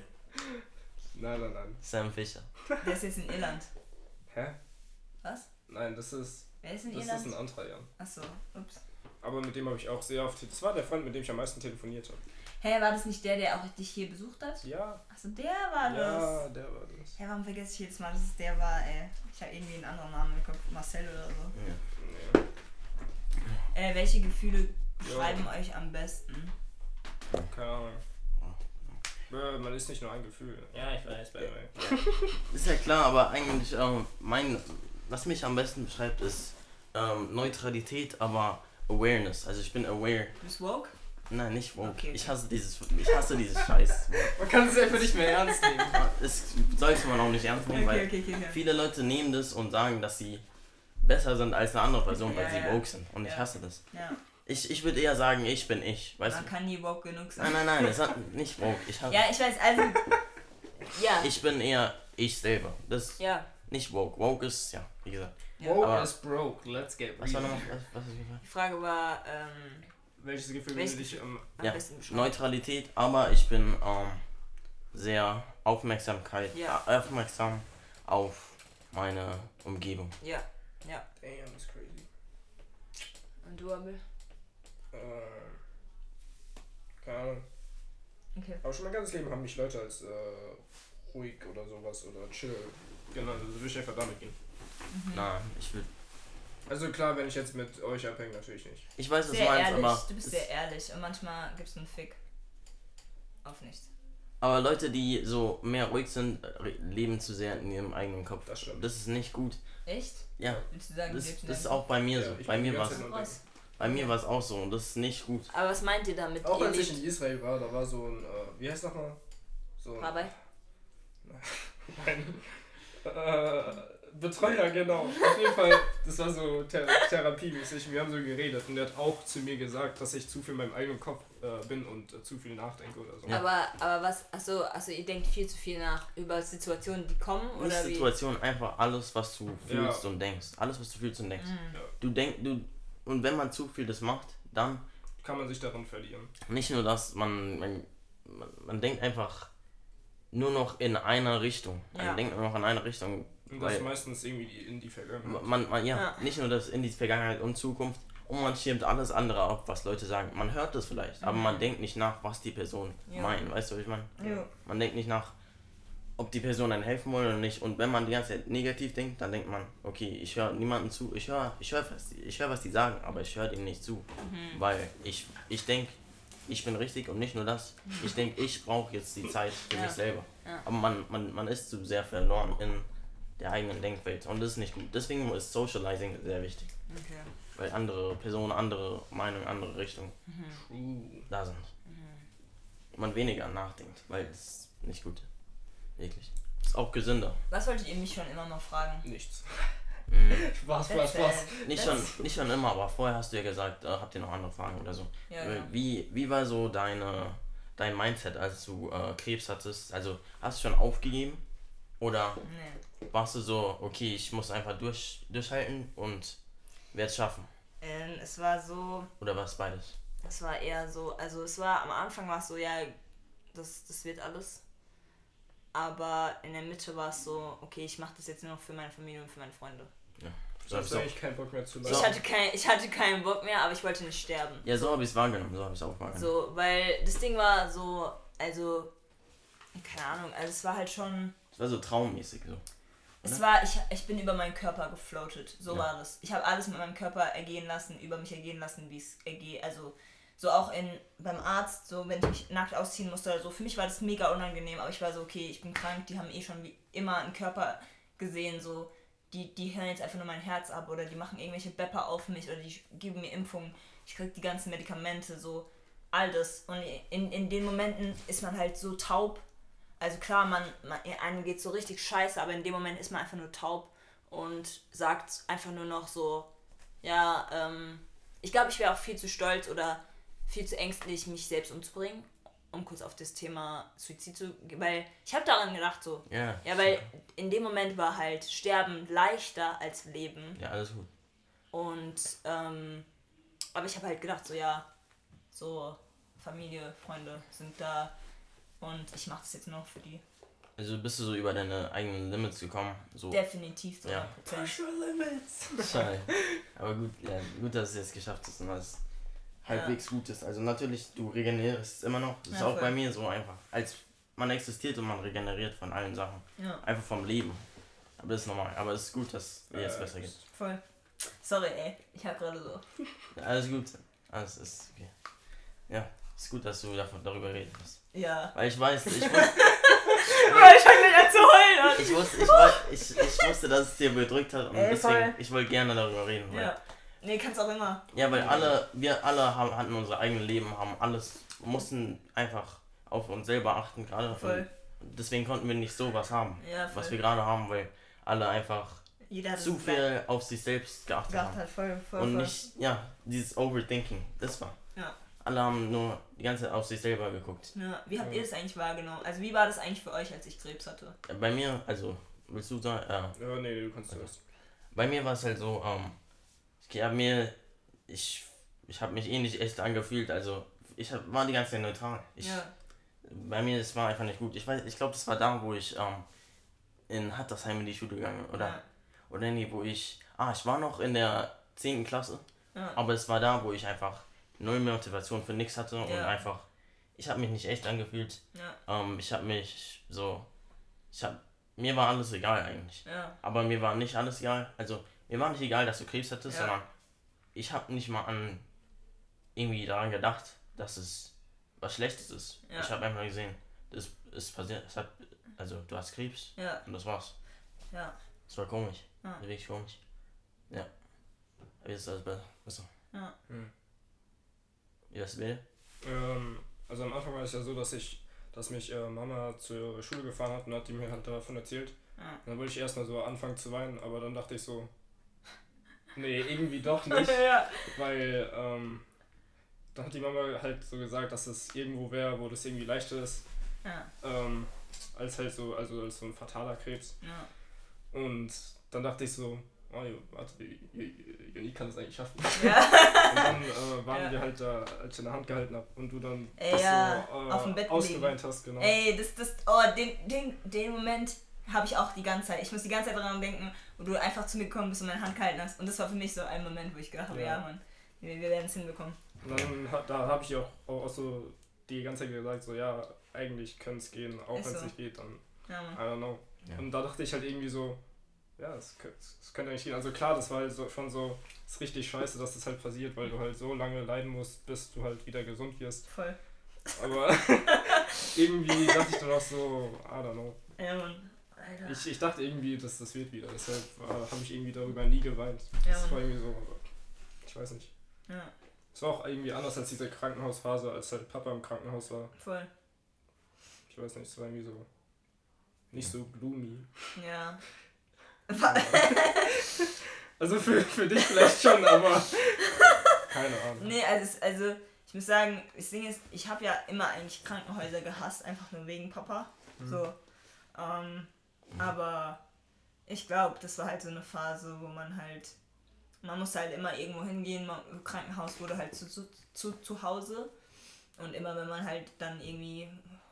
Nein, nein, nein. Sam Fischer. Der ist jetzt in Irland. Hä? Was? Nein, das ist. Wer ist in Das ist Irland? ein anderer Jan. Achso, ups. Aber mit dem habe ich auch sehr oft. Das war der Freund, mit dem ich am meisten telefoniert habe. Hä, war das nicht der, der auch dich hier besucht hat? Ja, Achso, der war das. ja, der war das. Ja, warum vergesse ich jedes Mal, dass es der war, ey? Ich habe irgendwie einen anderen Namen im Kopf, Marcel oder so. Ja. Nee. Äh, welche Gefühle beschreiben euch am besten? Keine Ahnung. Man ist nicht nur ein Gefühl. Ja, ich weiß, by the way. Ist ja klar, aber eigentlich ähm, mein, was mich am besten beschreibt, ist ähm, Neutralität, aber Awareness. Also ich bin aware. Du bist woke? Nein, nicht woke. Okay, okay. Ich hasse dieses, ich hasse dieses Scheiß. Man kann es einfach nicht mehr ernst nehmen. Das sollte man auch nicht ernst nehmen, weil okay, okay. viele Leute nehmen das und sagen, dass sie besser sind als eine andere Person, weil Ja, sie ja. woke sind. Und ich Ja. hasse das. Ja, Ich, ich würde eher sagen, ich bin ich. Weißt man du? kann nie woke genug sein. Nein, nein, nein, es hat nicht woke. Ich, hab, Ja, ich weiß, also. Ja. ich bin eher ich selber. Das ist ja. nicht woke. Woke ist, ja, wie gesagt. Ja. Woke Aber- is broke, let's get Was war real. nochmal? Was, was ist die Frage? Die Frage war, ähm, Welches Gefühl Welches würde dich am. am Ja, besten beschreiben. Neutralität, aber ich bin ähm, sehr Aufmerksamkeit, Ja. äh, aufmerksam auf meine Umgebung. Ja, ja. Damn, that's crazy. Und du, Abel? Äh, keine Ahnung. Okay. Aber schon mein ganzes Leben haben mich Leute als äh, ruhig oder sowas oder chill genannt. Also würde ich einfach damit gehen. Mhm. Na, ich will. Also klar, wenn ich jetzt mit euch abhänge, natürlich nicht. Ich weiß, was du Sehr meinst, ehrlich, aber. du bist es- sehr ehrlich und manchmal gibst du einen Fick. Auf nichts. Aber Leute, die so mehr ruhig sind, leben zu sehr in ihrem eigenen Kopf. Das stimmt. Das ist nicht gut. Echt? Ja, Willst du sagen, das, du das ist auch bei mir Ja, so. Bei mir war es bei mir war's auch so und das ist nicht gut. Aber was meint ihr damit? Auch ihr als ich in Israel war, da war so ein, äh, wie heißt nochmal? So ein, Rabbi? ein äh, Betreuer, genau. Auf jeden Fall, das war so Ther therapiemäßig. Wir haben so geredet und der hat auch zu mir gesagt, dass ich zu viel in meinem eigenen Kopf äh, bin und äh, zu viel nachdenke oder so. Ja. Aber, aber was, achso, also ihr denkt viel zu viel nach über Situationen, die kommen Nicht oder wie? Situation, einfach alles, was du fühlst Ja. und denkst. Alles, was du fühlst und denkst. Mhm. Ja. Du denkst, du. Und wenn man zu viel das macht, dann Kann man sich darin verlieren. nicht nur das, man, man, man, man denkt einfach nur noch in einer Richtung. Man Ja. denkt nur noch in eine Richtung. Und das Weil meistens irgendwie die, in die Vergangenheit. man, man, ja, Ja. nicht nur das in die Vergangenheit und Zukunft. Und man schirmt alles andere ab, was Leute sagen. Man hört das vielleicht, aber man denkt nicht nach, was die Person Mhm. Ja. meint. Weißt du, was ich meine? Jo. Man denkt nicht nach, ob die Person einem helfen will oder nicht. Und wenn man die ganze Zeit negativ denkt, dann denkt man, okay, ich höre niemanden zu. Ich höre, ich höre, was, die- ich höre, was die sagen, aber ich höre ihnen nicht zu. Mhm. Weil ich, ich denke, ich bin richtig und nicht nur das. Ich denke, ich brauche jetzt die Zeit für Ja. mich selber. Ja. Aber man, man, man ist zu sehr verloren in der eigenen Denkwelt. Und das ist nicht gut. Deswegen ist Socializing sehr wichtig. Okay. Weil andere Personen, andere Meinungen, andere Richtungen True. da sind. Man weniger nachdenkt, weil das ist nicht gut. Wirklich. Ist auch gesünder. Was wolltet ihr mich schon immer noch fragen? Nichts. Mhm. Spaß, Spaß, Spaß. Nicht schon, nicht schon immer, aber vorher hast du ja gesagt, äh, habt ihr noch andere Fragen oder so. Ja, Äh, genau. Wie, wie war so deine, dein Mindset, als du äh, Krebs hattest? Also hast du schon aufgegeben? Oder Nee. warst du so, okay, ich muss einfach durch, durchhalten und werde es schaffen? Ähm, es war so, Oder was beides? es war eher so, also es war am Anfang war es so, ja, das, das wird alles. Aber in der Mitte war es so, okay, ich mache das jetzt nur noch für meine Familie und für meine Freunde. Ja. Du hast So. eigentlich keinen Bock mehr zu Ich, leiden. hatte kein, ich hatte keinen Bock mehr, aber ich wollte nicht sterben. Ja, so habe ich es wahrgenommen, so habe ich es auch wahrgenommen. So, weil das Ding war so, also, keine Ahnung, also es war halt schon, Es war so traummäßig so. es Oder? war, ich, ich bin über meinen Körper gefloatet, so Ja. war das. Ich habe alles mit meinem Körper ergehen lassen, über mich ergehen lassen, wie es ergeht, also so auch in, beim Arzt, so wenn ich mich nackt ausziehen musste oder so, für mich war das mega unangenehm, aber ich war so, okay, ich bin krank, die haben eh schon wie immer einen Körper gesehen, so, die, die hören jetzt einfach nur mein Herz ab oder die machen irgendwelche Bepper auf mich oder die geben mir Impfungen, ich krieg die ganzen Medikamente, so, all das. Und in, in den Momenten ist man halt so taub. Also klar, man, man einem geht so richtig scheiße, aber in dem Moment ist man einfach nur taub und sagt einfach nur noch so, ja, ähm, ich glaube, ich wäre auch viel zu stolz oder viel zu ängstlich, mich selbst umzubringen, um kurz auf das Thema Suizid zu gehen, weil ich habe daran gedacht so, Ja. ja, weil in dem Moment war halt Sterben leichter als Leben Ja, alles gut. und ähm, aber ich habe halt gedacht, so ja, so Familie, Freunde sind da und ich mache das jetzt nur noch für die. Also bist du so über deine eigenen Limits gekommen. So. Definitiv 3%. Ja. Schade. Aber gut, ja, gut, dass du es jetzt geschafft hast und was halbwegs gut ist. Also natürlich, du regenerierst immer noch. Das ist Ja, auch voll. bei mir so einfach. Als man existiert und man regeneriert von allen Sachen. Ja, Einfach vom Leben. Aber das ist normal. Aber es ist gut, dass dir jetzt Äh, besser geht. voll. Sorry, ey, ich habe gerade so. Ja, alles gut. Alles ist okay. Ja, ist gut, dass du davon, darüber redest. Ja. Weil ich weiß, ich wusste, ich fange gleich an zu heulen. ich wusste, ich, ich, ich wusste, dass es dir bedrückt hat und Ey, deswegen, voll. ich wollte gerne darüber reden. Weil, Ja. Nee, kannst auch immer. Ja, weil alle, wir alle haben, hatten unser eigenes Leben, haben alles, mussten einfach auf uns selber achten gerade. Voll. Deswegen konnten wir nicht sowas haben, Ja, voll. was wir gerade haben, weil alle einfach zu viel auf sich selbst geachtet gehabt haben. hat, voll, voll, Und nicht, ja, dieses Overthinking, das war. Ja. Alle haben nur die ganze Zeit auf sich selber geguckt. Ja, wie habt ihr das eigentlich wahrgenommen? Also wie war das eigentlich für euch, als ich Krebs hatte? Bei mir, also, willst du sagen, äh, Ja, nee, du kannst zuerst. bei mir war es halt so, ähm, ich hab mir, ich, ich habe mich eh nicht echt angefühlt, also ich hab, war die ganze Zeit neutral. Ich, ja. Bei mir, das war einfach nicht gut. Ich weiß, ich glaube, das war da, wo ich ähm, in Hattersheim in die Schule gegangen oder Ja. oder nee, wo ich ah, ich war noch in der 10. Klasse, Ja. aber es war da, wo ich einfach null Motivation für nichts hatte und Ja. einfach ich habe mich nicht echt angefühlt. Ja. Ähm, ich habe mich so ich habe mir war alles egal eigentlich. Ja. Aber mir war nicht alles egal. Also mir war nicht egal, dass du Krebs hattest, Ja. sondern ich habe nicht mal an irgendwie daran gedacht, dass es was Schlechtes ist. Ja. Ich habe einfach gesehen, das ist passiert. Es hat, also du hast Krebs Ja. und das war's. Ja. Das war komisch. Ja. Wirklich komisch. Ja. Aber jetzt ist alles besser. besser. Ja. Hm. Wie das will? Ähm, also am Anfang war es ja so, dass ich, dass mich äh, Mama zur Schule gefahren hat und hat die mir halt davon erzählt. Ja. Dann wollte ich erstmal so anfangen zu weinen, aber dann dachte ich so, nee, irgendwie doch nicht, ja. weil ähm, dann hat die Mama halt so gesagt, dass es irgendwo wäre, wo das irgendwie leichter ist, Ja. ähm, als halt so, also als so ein fataler Krebs. Ja. Und dann dachte ich so, oh, jo, warte, Joni kann das eigentlich schaffen. Ja. Und dann äh, waren Ja. wir halt da, als ich in der Hand gehalten habe und du dann Ey, ja, so, äh, auf dem Bett ausgeweint hast, genau. Ey, das, das, oh, den, den, den Moment habe ich auch die ganze Zeit. Ich muss die ganze Zeit daran denken, wo du einfach zu mir gekommen bist und meine Hand gehalten hast. Und das war für mich so ein Moment, wo ich gedacht habe, ja, Ja. Mann, wir, wir werden es hinbekommen. Und dann da habe ich auch, auch, auch so die ganze Zeit gesagt, so ja, eigentlich könnte es gehen, auch wenn es so. nicht geht, dann Ja, I Mann. don't know. Ja. Und da dachte ich halt irgendwie so, ja, es könnte, es könnte eigentlich gehen. Also klar, das war halt so, schon so, ist richtig scheiße, dass das halt passiert, weil du halt so lange leiden musst, bis du halt wieder gesund wirst. Voll. Aber irgendwie dachte ich dann auch so, I don't know. Ja, Mann. Alter. Ich, ich dachte irgendwie, dass das wird wieder. Deshalb äh, habe ich irgendwie darüber nie geweint. Ja, das war irgendwie so, ich weiß nicht. Ja, Es war auch irgendwie anders als diese Krankenhausphase, als halt Papa im Krankenhaus war. voll. Ich weiß nicht, es war irgendwie so nicht so gloomy. Ja. Also für, für dich vielleicht schon, aber keine Ahnung. Nee, also, also ich muss sagen, das Ding ist, ich habe ja immer eigentlich Krankenhäuser gehasst, einfach nur wegen Papa. So. Ähm, aber ich glaube, das war halt so eine Phase, wo man halt, man musste halt immer irgendwo hingehen, man, Krankenhaus wurde halt zu, zu, zu, zu Hause. Und immer wenn man halt dann irgendwie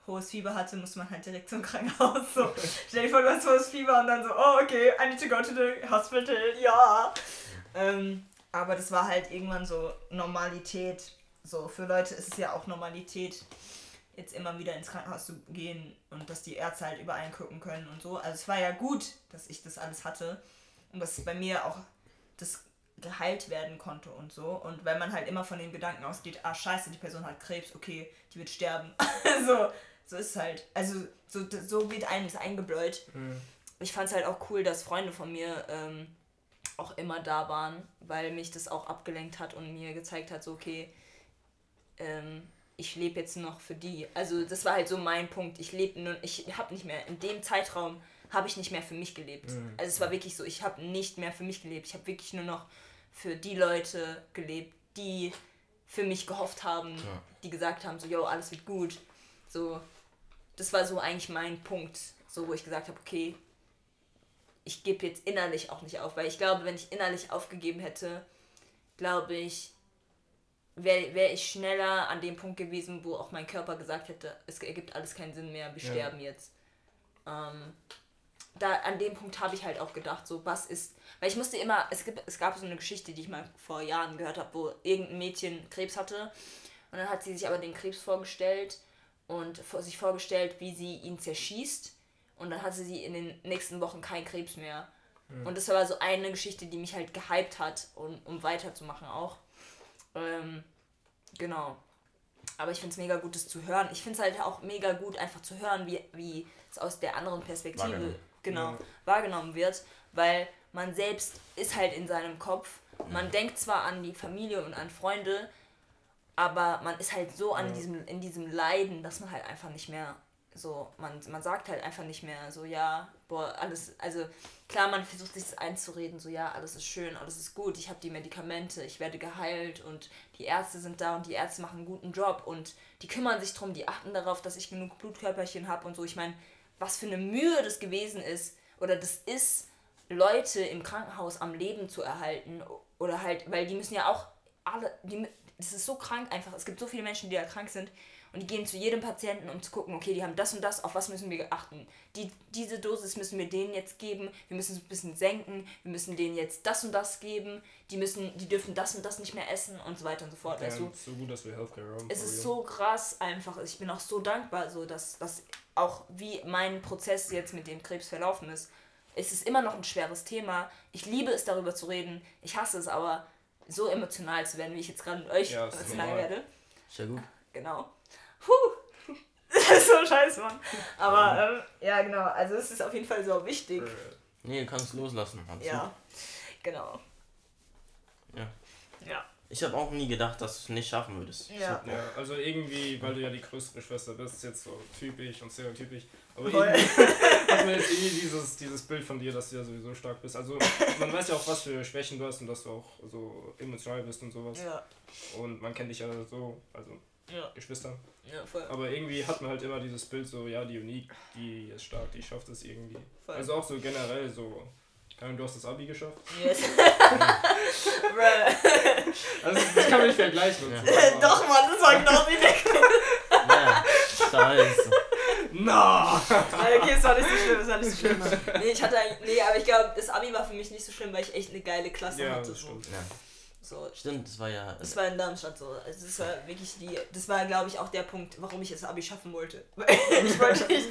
hohes Fieber hatte, musste man halt direkt zum Krankenhaus. So. Stell dir vor, du hast hohes Fieber und dann so, oh okay, I need to go to the hospital, ja. Ähm, aber das war halt irgendwann so Normalität. So, für Leute ist es ja auch Normalität, jetzt immer wieder ins Krankenhaus zu gehen und dass die Ärzte halt überall gucken können und so. Also es war ja gut, dass ich das alles hatte und dass bei mir auch das geheilt werden konnte und so. Und wenn man halt immer von dem Gedanken ausgeht, ah scheiße, die Person hat Krebs, okay, die wird sterben. so, so ist es halt. Also so, so wird einem das eingebläut. Ich fand es halt auch cool, dass Freunde von mir ähm, auch immer da waren, weil mich das auch abgelenkt hat und mir gezeigt hat, so okay, ähm, ich lebe jetzt noch für die. Also das war halt so mein Punkt. Ich lebe nur, ich habe nicht mehr, in dem Zeitraum habe ich nicht mehr für mich gelebt. Also es war wirklich so, ich habe nicht mehr für mich gelebt. Ich habe wirklich nur noch für die Leute gelebt, die für mich gehofft haben, Ja. die gesagt haben, so, yo, alles wird gut. So, das war so eigentlich mein Punkt, so wo ich gesagt habe, okay, ich gebe jetzt innerlich auch nicht auf, weil ich glaube, wenn ich innerlich aufgegeben hätte, glaube ich, wäre wär ich schneller an dem Punkt gewesen, wo auch mein Körper gesagt hätte, es ergibt alles keinen Sinn mehr, wir Ja. sterben jetzt. Ähm, da an dem Punkt habe ich halt auch gedacht, so was ist, weil ich musste immer, es gibt, es gab so eine Geschichte, die ich mal vor Jahren gehört habe, wo irgendein Mädchen Krebs hatte und dann hat sie sich aber den Krebs vorgestellt und vor, sich vorgestellt, wie sie ihn zerschießt und dann hatte sie in den nächsten Wochen keinen Krebs mehr. Und das war so eine Geschichte, die mich halt gehypt hat, um, um weiterzumachen auch. Ähm, genau. Aber ich finde es mega gut, das zu hören. Ich finde es halt auch mega gut, einfach zu hören, wie, wie es aus der anderen Perspektive Wahrgenommen. genau, Ja. wahrgenommen wird. Weil man selbst ist halt in seinem Kopf. Man denkt zwar an die Familie und an Freunde, aber man ist halt so an diesem, in diesem Leiden, dass man halt einfach nicht mehr so, man, man sagt halt einfach nicht mehr so, ja, boah, alles, also klar, man versucht sich das einzureden, so, ja, alles ist schön, alles ist gut, ich habe die Medikamente, ich werde geheilt und die Ärzte sind da und die Ärzte machen einen guten Job und die kümmern sich drum, die achten darauf, dass ich genug Blutkörperchen habe und so. Ich meine, was für eine Mühe das gewesen ist oder das ist, Leute im Krankenhaus am Leben zu erhalten oder halt, weil die müssen ja auch alle, die, das ist so krank einfach. Es gibt so viele Menschen, die da krank sind und die gehen zu jedem Patienten, um zu gucken, okay, die haben das und das, auf was müssen wir achten. Die, diese Dosis müssen wir denen jetzt geben, wir müssen es ein bisschen senken, wir müssen denen jetzt das und das geben, die müssen, die dürfen das und das nicht mehr essen und so weiter und so fort. Ja, weißt du? so gut, dass wir Healthcare haben. Es ist so krass einfach. Ich bin auch so dankbar, so dass, dass auch wie mein Prozess jetzt mit dem Krebs verlaufen ist. Es ist immer noch ein schweres Thema. Ich liebe es, darüber zu reden. Ich hasse es aber, so emotional zu werden, wie ich jetzt gerade mit euch Ja, emotional normal. werde. Ist ja gut. Genau. Puh. Das ist so scheiße, Mann. Aber ähm, ja, genau. Also es ist auf jeden Fall so wichtig. Nee, du kannst loslassen. Hans. Ja. Genau. Ja. Ja. Ich habe auch nie gedacht, dass du es nicht schaffen würdest. Ja. Ja, also irgendwie, weil du ja die größere Schwester bist, ist jetzt so typisch und stereotypisch. Aber irgendwie hat man jetzt irgendwie dieses, dieses Bild von dir, dass du ja sowieso stark bist. Also man weiß ja auch, was für Schwächen du hast und dass du auch so emotional bist und sowas. Ja. Und man kennt dich ja so, also Ja. Geschwister. Ja, voll. Aber irgendwie hat man halt immer dieses Bild so, ja, die Unique, die ist stark, die schafft es irgendwie. Voll. Also auch so generell so. Keine du hast das Abi geschafft. Yes. Also das kann man nicht vergleichen. Aber- Doch, Mann, das war genau wie der Ja, scheiße. Na! Okay, es war nicht so schlimm, es war nicht so schlimm. Nee, ich hatte eigentlich, nee, aber ich glaube, das Abi war für mich nicht so schlimm, weil ich echt eine geile Klasse Ja, hatte. das So. stimmt. Ja, so. stimmt, das war ja. Das war in Darmstadt so. Also das war wirklich die. Das war, glaube ich, auch der Punkt, warum ich das Abi schaffen wollte. Ich wollte, ich,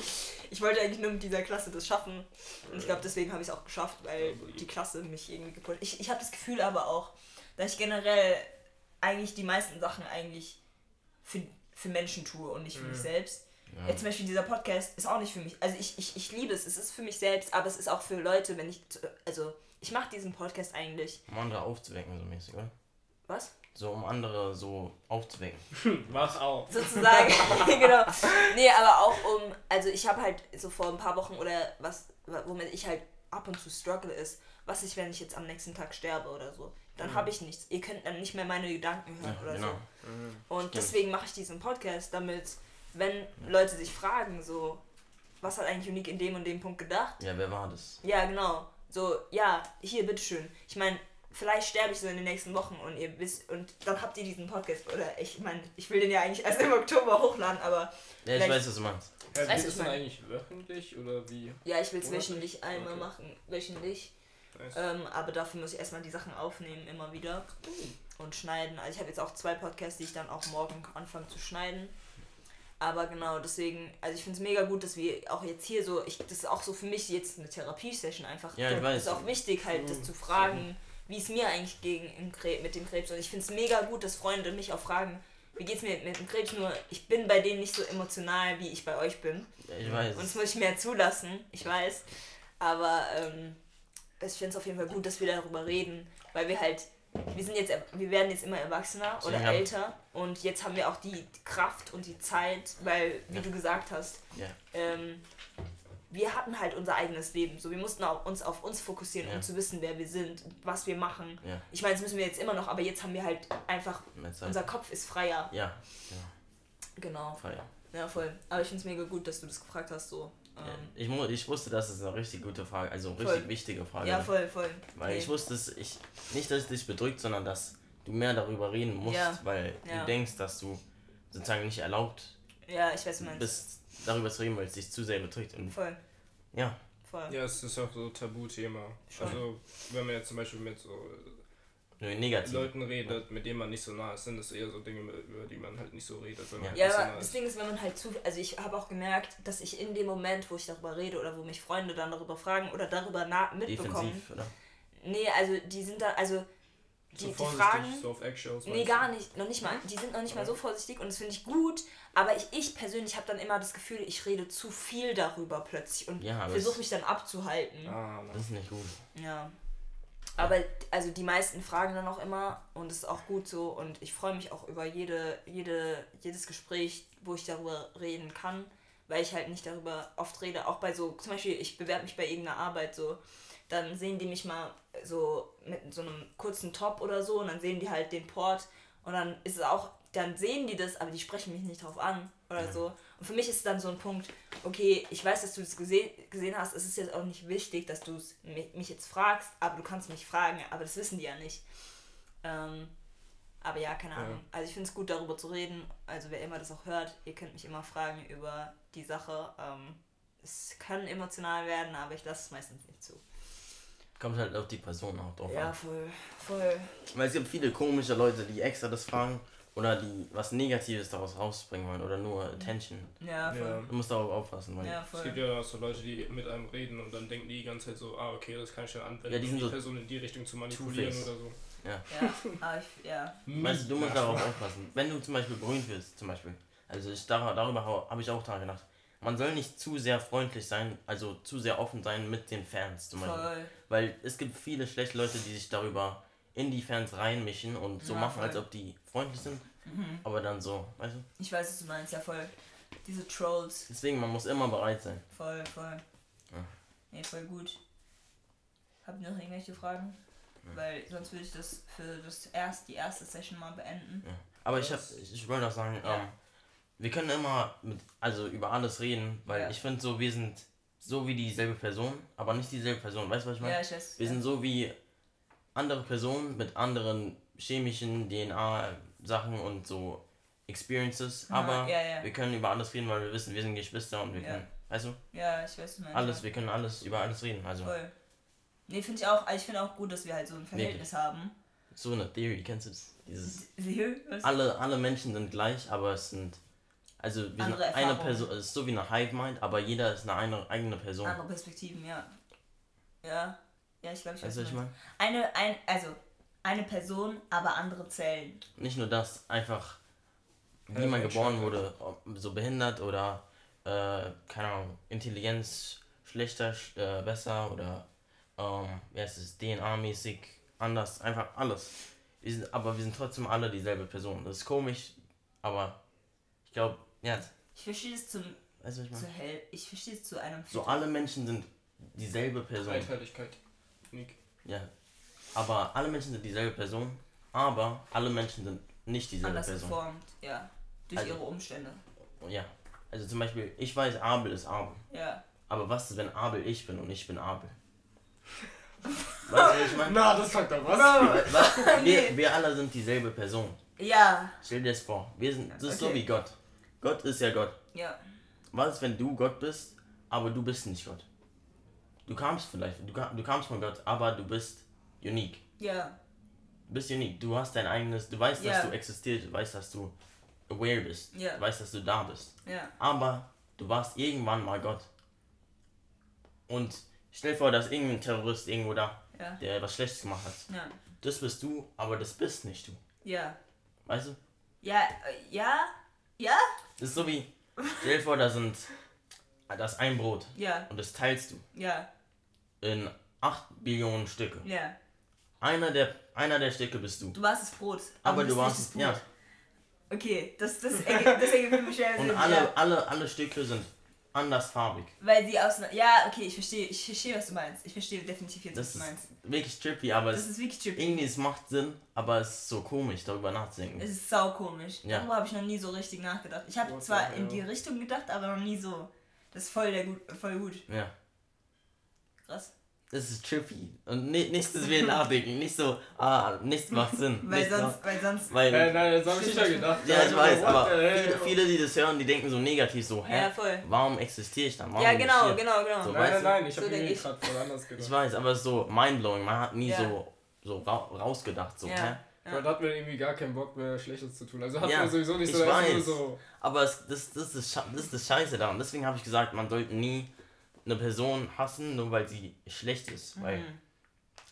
ich wollte eigentlich nur mit dieser Klasse das schaffen. Und ich glaube, deswegen habe ich es auch geschafft, weil die Klasse mich irgendwie gepusht. Ich, ich habe das Gefühl aber auch, dass ich generell eigentlich die meisten Sachen eigentlich für, für Menschen tue und nicht für mich selbst. Ja. Jetzt zum Beispiel dieser Podcast ist auch nicht für mich. Also ich, ich, ich liebe es, es ist für mich selbst, aber es ist auch für Leute, wenn ich. Also ich mache diesen Podcast eigentlich. Um andere aufzuwecken, so mäßig, oder? Was? So, um andere so aufzuwecken. Wach auf. sozusagen. genau. Nee, aber auch um, also ich habe halt so vor ein paar Wochen oder was, womit ich halt ab und zu struggle ist, was ich, wenn ich jetzt am nächsten Tag sterbe oder so. Dann habe ich nichts. Ihr könnt dann nicht mehr meine Gedanken hören Ja, oder genau. so. Und deswegen mache ich diesen Podcast, damit, wenn Leute sich fragen, so, was hat eigentlich Unique in dem und dem Punkt gedacht? Ja, wer war das? Ja, genau. So, ja, hier, bitteschön. Ich meine, vielleicht sterbe ich so in den nächsten Wochen und ihr wisst, und dann habt ihr diesen Podcast, oder ich meine, ich will den ja eigentlich erst im Oktober hochladen, aber Ja, ich weiß, was du meinst. Ja, Weißt du, ich denn mein- eigentlich wöchentlich oder wie? ja, ich will es wöchentlich einmal Okay. machen, wöchentlich. Ähm, aber dafür muss ich erstmal die Sachen aufnehmen, immer wieder und schneiden. Also ich habe jetzt auch zwei Podcasts, die ich dann auch morgen anfange zu schneiden. Aber genau, deswegen, also ich finde es mega gut, dass wir auch jetzt hier so, ich, das ist auch so für mich jetzt eine Therapiesession einfach. Ja, ich Das weiß. ist auch wichtig, halt das Mhm. zu fragen, wie es mir eigentlich gegen im Krebs, mit dem Krebs. Und ich finde es mega gut, dass Freunde mich auch fragen, wie geht's mir mit dem Krebs, nur ich bin bei denen nicht so emotional, wie ich bei euch bin. Ich weiß. Und das muss ich mehr zulassen, ich weiß. Aber ähm, ich finde es auf jeden Fall gut, dass wir darüber reden, weil wir halt, wir sind jetzt, wir werden jetzt immer erwachsener oder Ja. älter und jetzt haben wir auch die Kraft und die Zeit, weil, wie Ja. du gesagt hast, Ja. ähm, wir hatten halt unser eigenes Leben. So, wir mussten auf uns auf uns fokussieren, um zu wissen, wer wir sind, was wir machen. Ich meine, das müssen wir jetzt immer noch, aber jetzt haben wir halt einfach, unser Kopf ist freier. Ja, Genau. Feier. Ja, voll. Aber ich finde es mega gut, dass du das gefragt hast, so. Ähm, Ich, mu ich wusste, dass es eine richtig gute Frage, also eine Voll. richtig wichtige Frage. ja, voll, voll. Weil Nee. ich wusste ich, nicht, dass es dich bedrückt, sondern dass du mehr darüber reden musst, Ja. weil Ja. du denkst, dass du sozusagen nicht erlaubt Ja, ich weiß, meinst. bist, darüber zu reden, weil es dich zu sehr bedrückt. Und Voll, ja, voll. Ja, es ist auch so Tabuthema. Schon. Also, wenn man jetzt zum Beispiel mit so nur negativ. Leuten redet, mit denen man nicht so nah ist, sind das eher so Dinge, über die man halt nicht so redet, wenn man Ja. halt Ja, so aber nah das. Ding ist, wenn man halt zu. Also, ich habe auch gemerkt, dass ich in dem Moment, wo ich darüber rede oder wo mich Freunde dann darüber fragen oder darüber na mitbekommen. Defensiv, oder? Nee, also, die sind da. Also, die, so die fragen. so auf Eggshells. Nee, gar nicht. Noch nicht mal. Die sind noch nicht mal so vorsichtig und das finde ich gut. Aber ich, ich persönlich habe dann immer das Gefühl, ich rede zu viel darüber plötzlich und Ja, versuche mich dann abzuhalten. Ah, Das ist nicht gut. Ja. Aber also die meisten fragen dann auch immer und es ist auch gut so und ich freue mich auch über jede, jede, jedes Gespräch, wo ich darüber reden kann, weil ich halt nicht darüber oft rede. Auch bei so, zum Beispiel, ich bewerbe mich bei irgendeiner Arbeit so, dann sehen die mich mal so mit so einem kurzen Top oder so und dann sehen die halt den Port und dann ist es auch, dann sehen die das, aber die sprechen mich nicht drauf an oder so. Und für mich ist dann so ein Punkt, okay, ich weiß, dass du das gesehen, gesehen hast, es ist jetzt auch nicht wichtig, dass du mich jetzt fragst, aber du kannst mich fragen, aber das wissen die ja nicht. Ähm, aber ja, keine Ja. Ahnung. Also ich finde es gut, darüber zu reden. Also wer immer das auch hört, ihr könnt mich immer fragen über die Sache. Ähm, es kann emotional werden, aber ich lasse es meistens nicht zu. Kommt halt auf die Person auch drauf Ja, an. voll, voll. Weil es gibt viele komische Leute, die extra das fragen oder die was Negatives daraus rausbringen wollen oder nur Attention. Ja, voll. Ja. Du musst darauf aufpassen, weil Ja, Es voll. gibt ja auch so Leute, die mit einem reden und dann denken die die ganze Zeit so, ah, okay, das kann ich dann anwenden, Ja, die um sind die so Person in die Richtung zu manipulieren oder so. Ja, aber ich, ja. Weißt du, du musst darauf aufpassen. Wenn du zum Beispiel berühmt wirst, zum Beispiel, also ich, dar- darüber habe ich auch daran gedacht, man soll nicht zu sehr freundlich sein, also zu sehr offen sein mit den Fans zum Beispiel. Voll. Weil es gibt viele schlechte Leute, die sich darüber in die Fans reinmischen und so Ja, machen, voll. Mhm. als ob die freundlich sind, aber dann so, weißt du? Ich weiß, was du meinst, ja voll. Diese Trolls. Deswegen, man muss immer bereit sein. Voll, voll. Ja. Nee, voll gut. Habt ihr noch irgendwelche Fragen? Weil sonst würde ich das für das erst, die erste Session mal beenden. Ja. Aber ich, hab, ich, wollte auch sagen, Ja. ähm, wir können immer mit, also über alles reden, weil Ja. ich finde so, wir sind so wie dieselbe Person, aber nicht dieselbe Person, weißt du, was ich meine? Ja, ich weiß. Wir ja. sind so wie andere Personen mit anderen chemischen DNA-Sachen und so Experiences, Aha, aber ja, ja. wir können über alles reden, weil wir wissen, wir sind Geschwister und wir Ja. können, weißt du, Ja, ich weiß, meinst. alles, wir können alles über alles reden. Also Voll. Nee, finde ich auch, also ich finde auch gut, dass wir halt so ein Verhältnis haben. so eine Theory, kennst du das? Dieses, Was? alle, alle Menschen sind gleich, aber es sind, also wir sind eine. Person, es ist so wie eine Hive-Mind, aber jeder ist eine, eine eigene Person. Andere Perspektiven, ja. Ja. Ja, ich glaube, ich weiß, was ich meinst. Eine, ein, also, eine Person, aber andere Zellen. Nicht nur das, einfach wie Ja, man geboren ja. wurde, ob so behindert oder, äh, keine Ahnung, Intelligenz schlechter, sch- äh, besser oder, ähm, wie heißt es, DNA-mäßig anders, einfach alles. Wir sind, aber wir sind trotzdem alle dieselbe Person. Das ist komisch, aber ich glaube, ja, Ich verstehe es zum, weißt du, was ich zu meine? hell. Ich verstehe es zu einem So alle Menschen sind dieselbe Person. Dreiteiligkeit. Nick. Ja. Aber alle Menschen sind dieselbe Person, aber alle Menschen sind nicht dieselbe anders Person. geformt, ja. Durch Also- ihre Umstände. Ja. Also zum Beispiel, ich weiß, Abel ist Abel. Ja. Aber was ist, wenn Abel ich bin und ich bin Abel? Weißt du, was ich meine? Na, das sagt doch was. Weil Wir, wir alle sind dieselbe Person. Ja. Stell dir das vor. Wir sind, das ist so Okay. wie Gott. Gott ist ja Gott. Ja. Was ist, wenn du Gott bist, aber du bist nicht Gott? Du kamst vielleicht, du, kam- du kamst von Gott, aber du bist unique. Ja. Du bist unique. Du hast dein eigenes, du weißt, Ja. dass du existierst, du weißt, dass du aware bist, Ja. du weißt, dass du da bist. Ja. Aber du warst irgendwann mal Gott. Und stell dir vor, dass irgendein Terrorist irgendwo da, Ja. der was Schlechtes gemacht hat. Ja. Das bist du, aber das bist nicht du. Ja. Weißt du? Ja. äh, Ja. Ja. Das ist so wie, stell dir vor, da sind, das ist ein Brot Ja. und das teilst du Ja. In 8 Billionen Stücke. Ja. Einer der, einer der Stücke bist du. Du warst das Brot. Aber bist du warst es, ja. Okay, das, das, ergibt, das ergibt für mich schwer Und alle, ja. alle, alle Stücke sind andersfarbig. Weil die aus. Ja, okay, ich verstehe, ich verstehe, was du meinst. Ich verstehe definitiv jetzt, Das was du ist meinst. wirklich trippy, aber Das es, ist wirklich trippy. irgendwie es macht Sinn, aber es ist so komisch, darüber nachzudenken. Es ist sau komisch. Ja. Darüber habe ich noch nie so richtig nachgedacht. Ich habe zwar in die Richtung gedacht, aber noch nie so. Das ist voll, der gut, voll gut. Ja. Krass. Das ist trippy. Und ni- nichts ist wie nachdenken. Nicht so, ah, nichts macht Sinn. Weil Nichts sonst, weil sonst. weil, Äh, nein, das habe ich nicht gedacht. ja, ich weiß, aber viele, viele, die das hören, die denken so negativ, so, hä? Ja, voll. Warum existiere ich dann? Warum Ja, ich genau, genau, genau. So, Nein, weißt nein, nein, ich So habe ich. gerade voll anders gedacht. Ich weiß, aber es ist so mindblowing. Man hat nie Ja. so, so ra rausgedacht. So, Ja. hä? Weil da hat man irgendwie gar keinen Bock mehr Schlechtes zu tun. Also hat Ja, man sowieso nicht ich so nur weiß. so. Aber es, das, das, ist das ist das Scheiße daran. Deswegen habe ich gesagt, man sollte nie eine Person hassen, nur weil sie schlecht ist. Weil,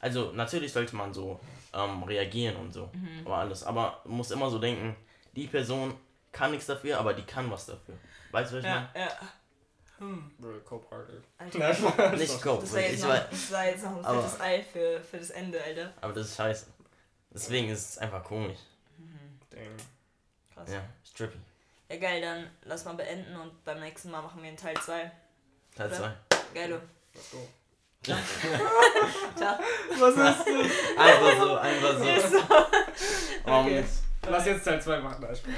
also natürlich sollte man so ähm, reagieren und so. Aber alles. Aber man muss immer so denken, die Person kann nichts dafür, aber die kann was dafür. Weißt du, was ich Ja, ja. Bro, Cope-Party. Alter. meine? Nicht Cope. Das war, jetzt noch, das war jetzt noch ein Aber- fettes Ei für, für das Ende, Alter. aber das ist scheiße. Deswegen ist es einfach komisch. Damn. Krass. Ja, ist trippy. Ja, geil, dann lass mal beenden und beim nächsten Mal machen wir einen Teil 2. Teil Oder? 2. Geilo. Let's go. Ciao. Was hast du? Einfach so, einfach so. Warum Okay. nicht? Lass jetzt Teil 2 machen, Alter.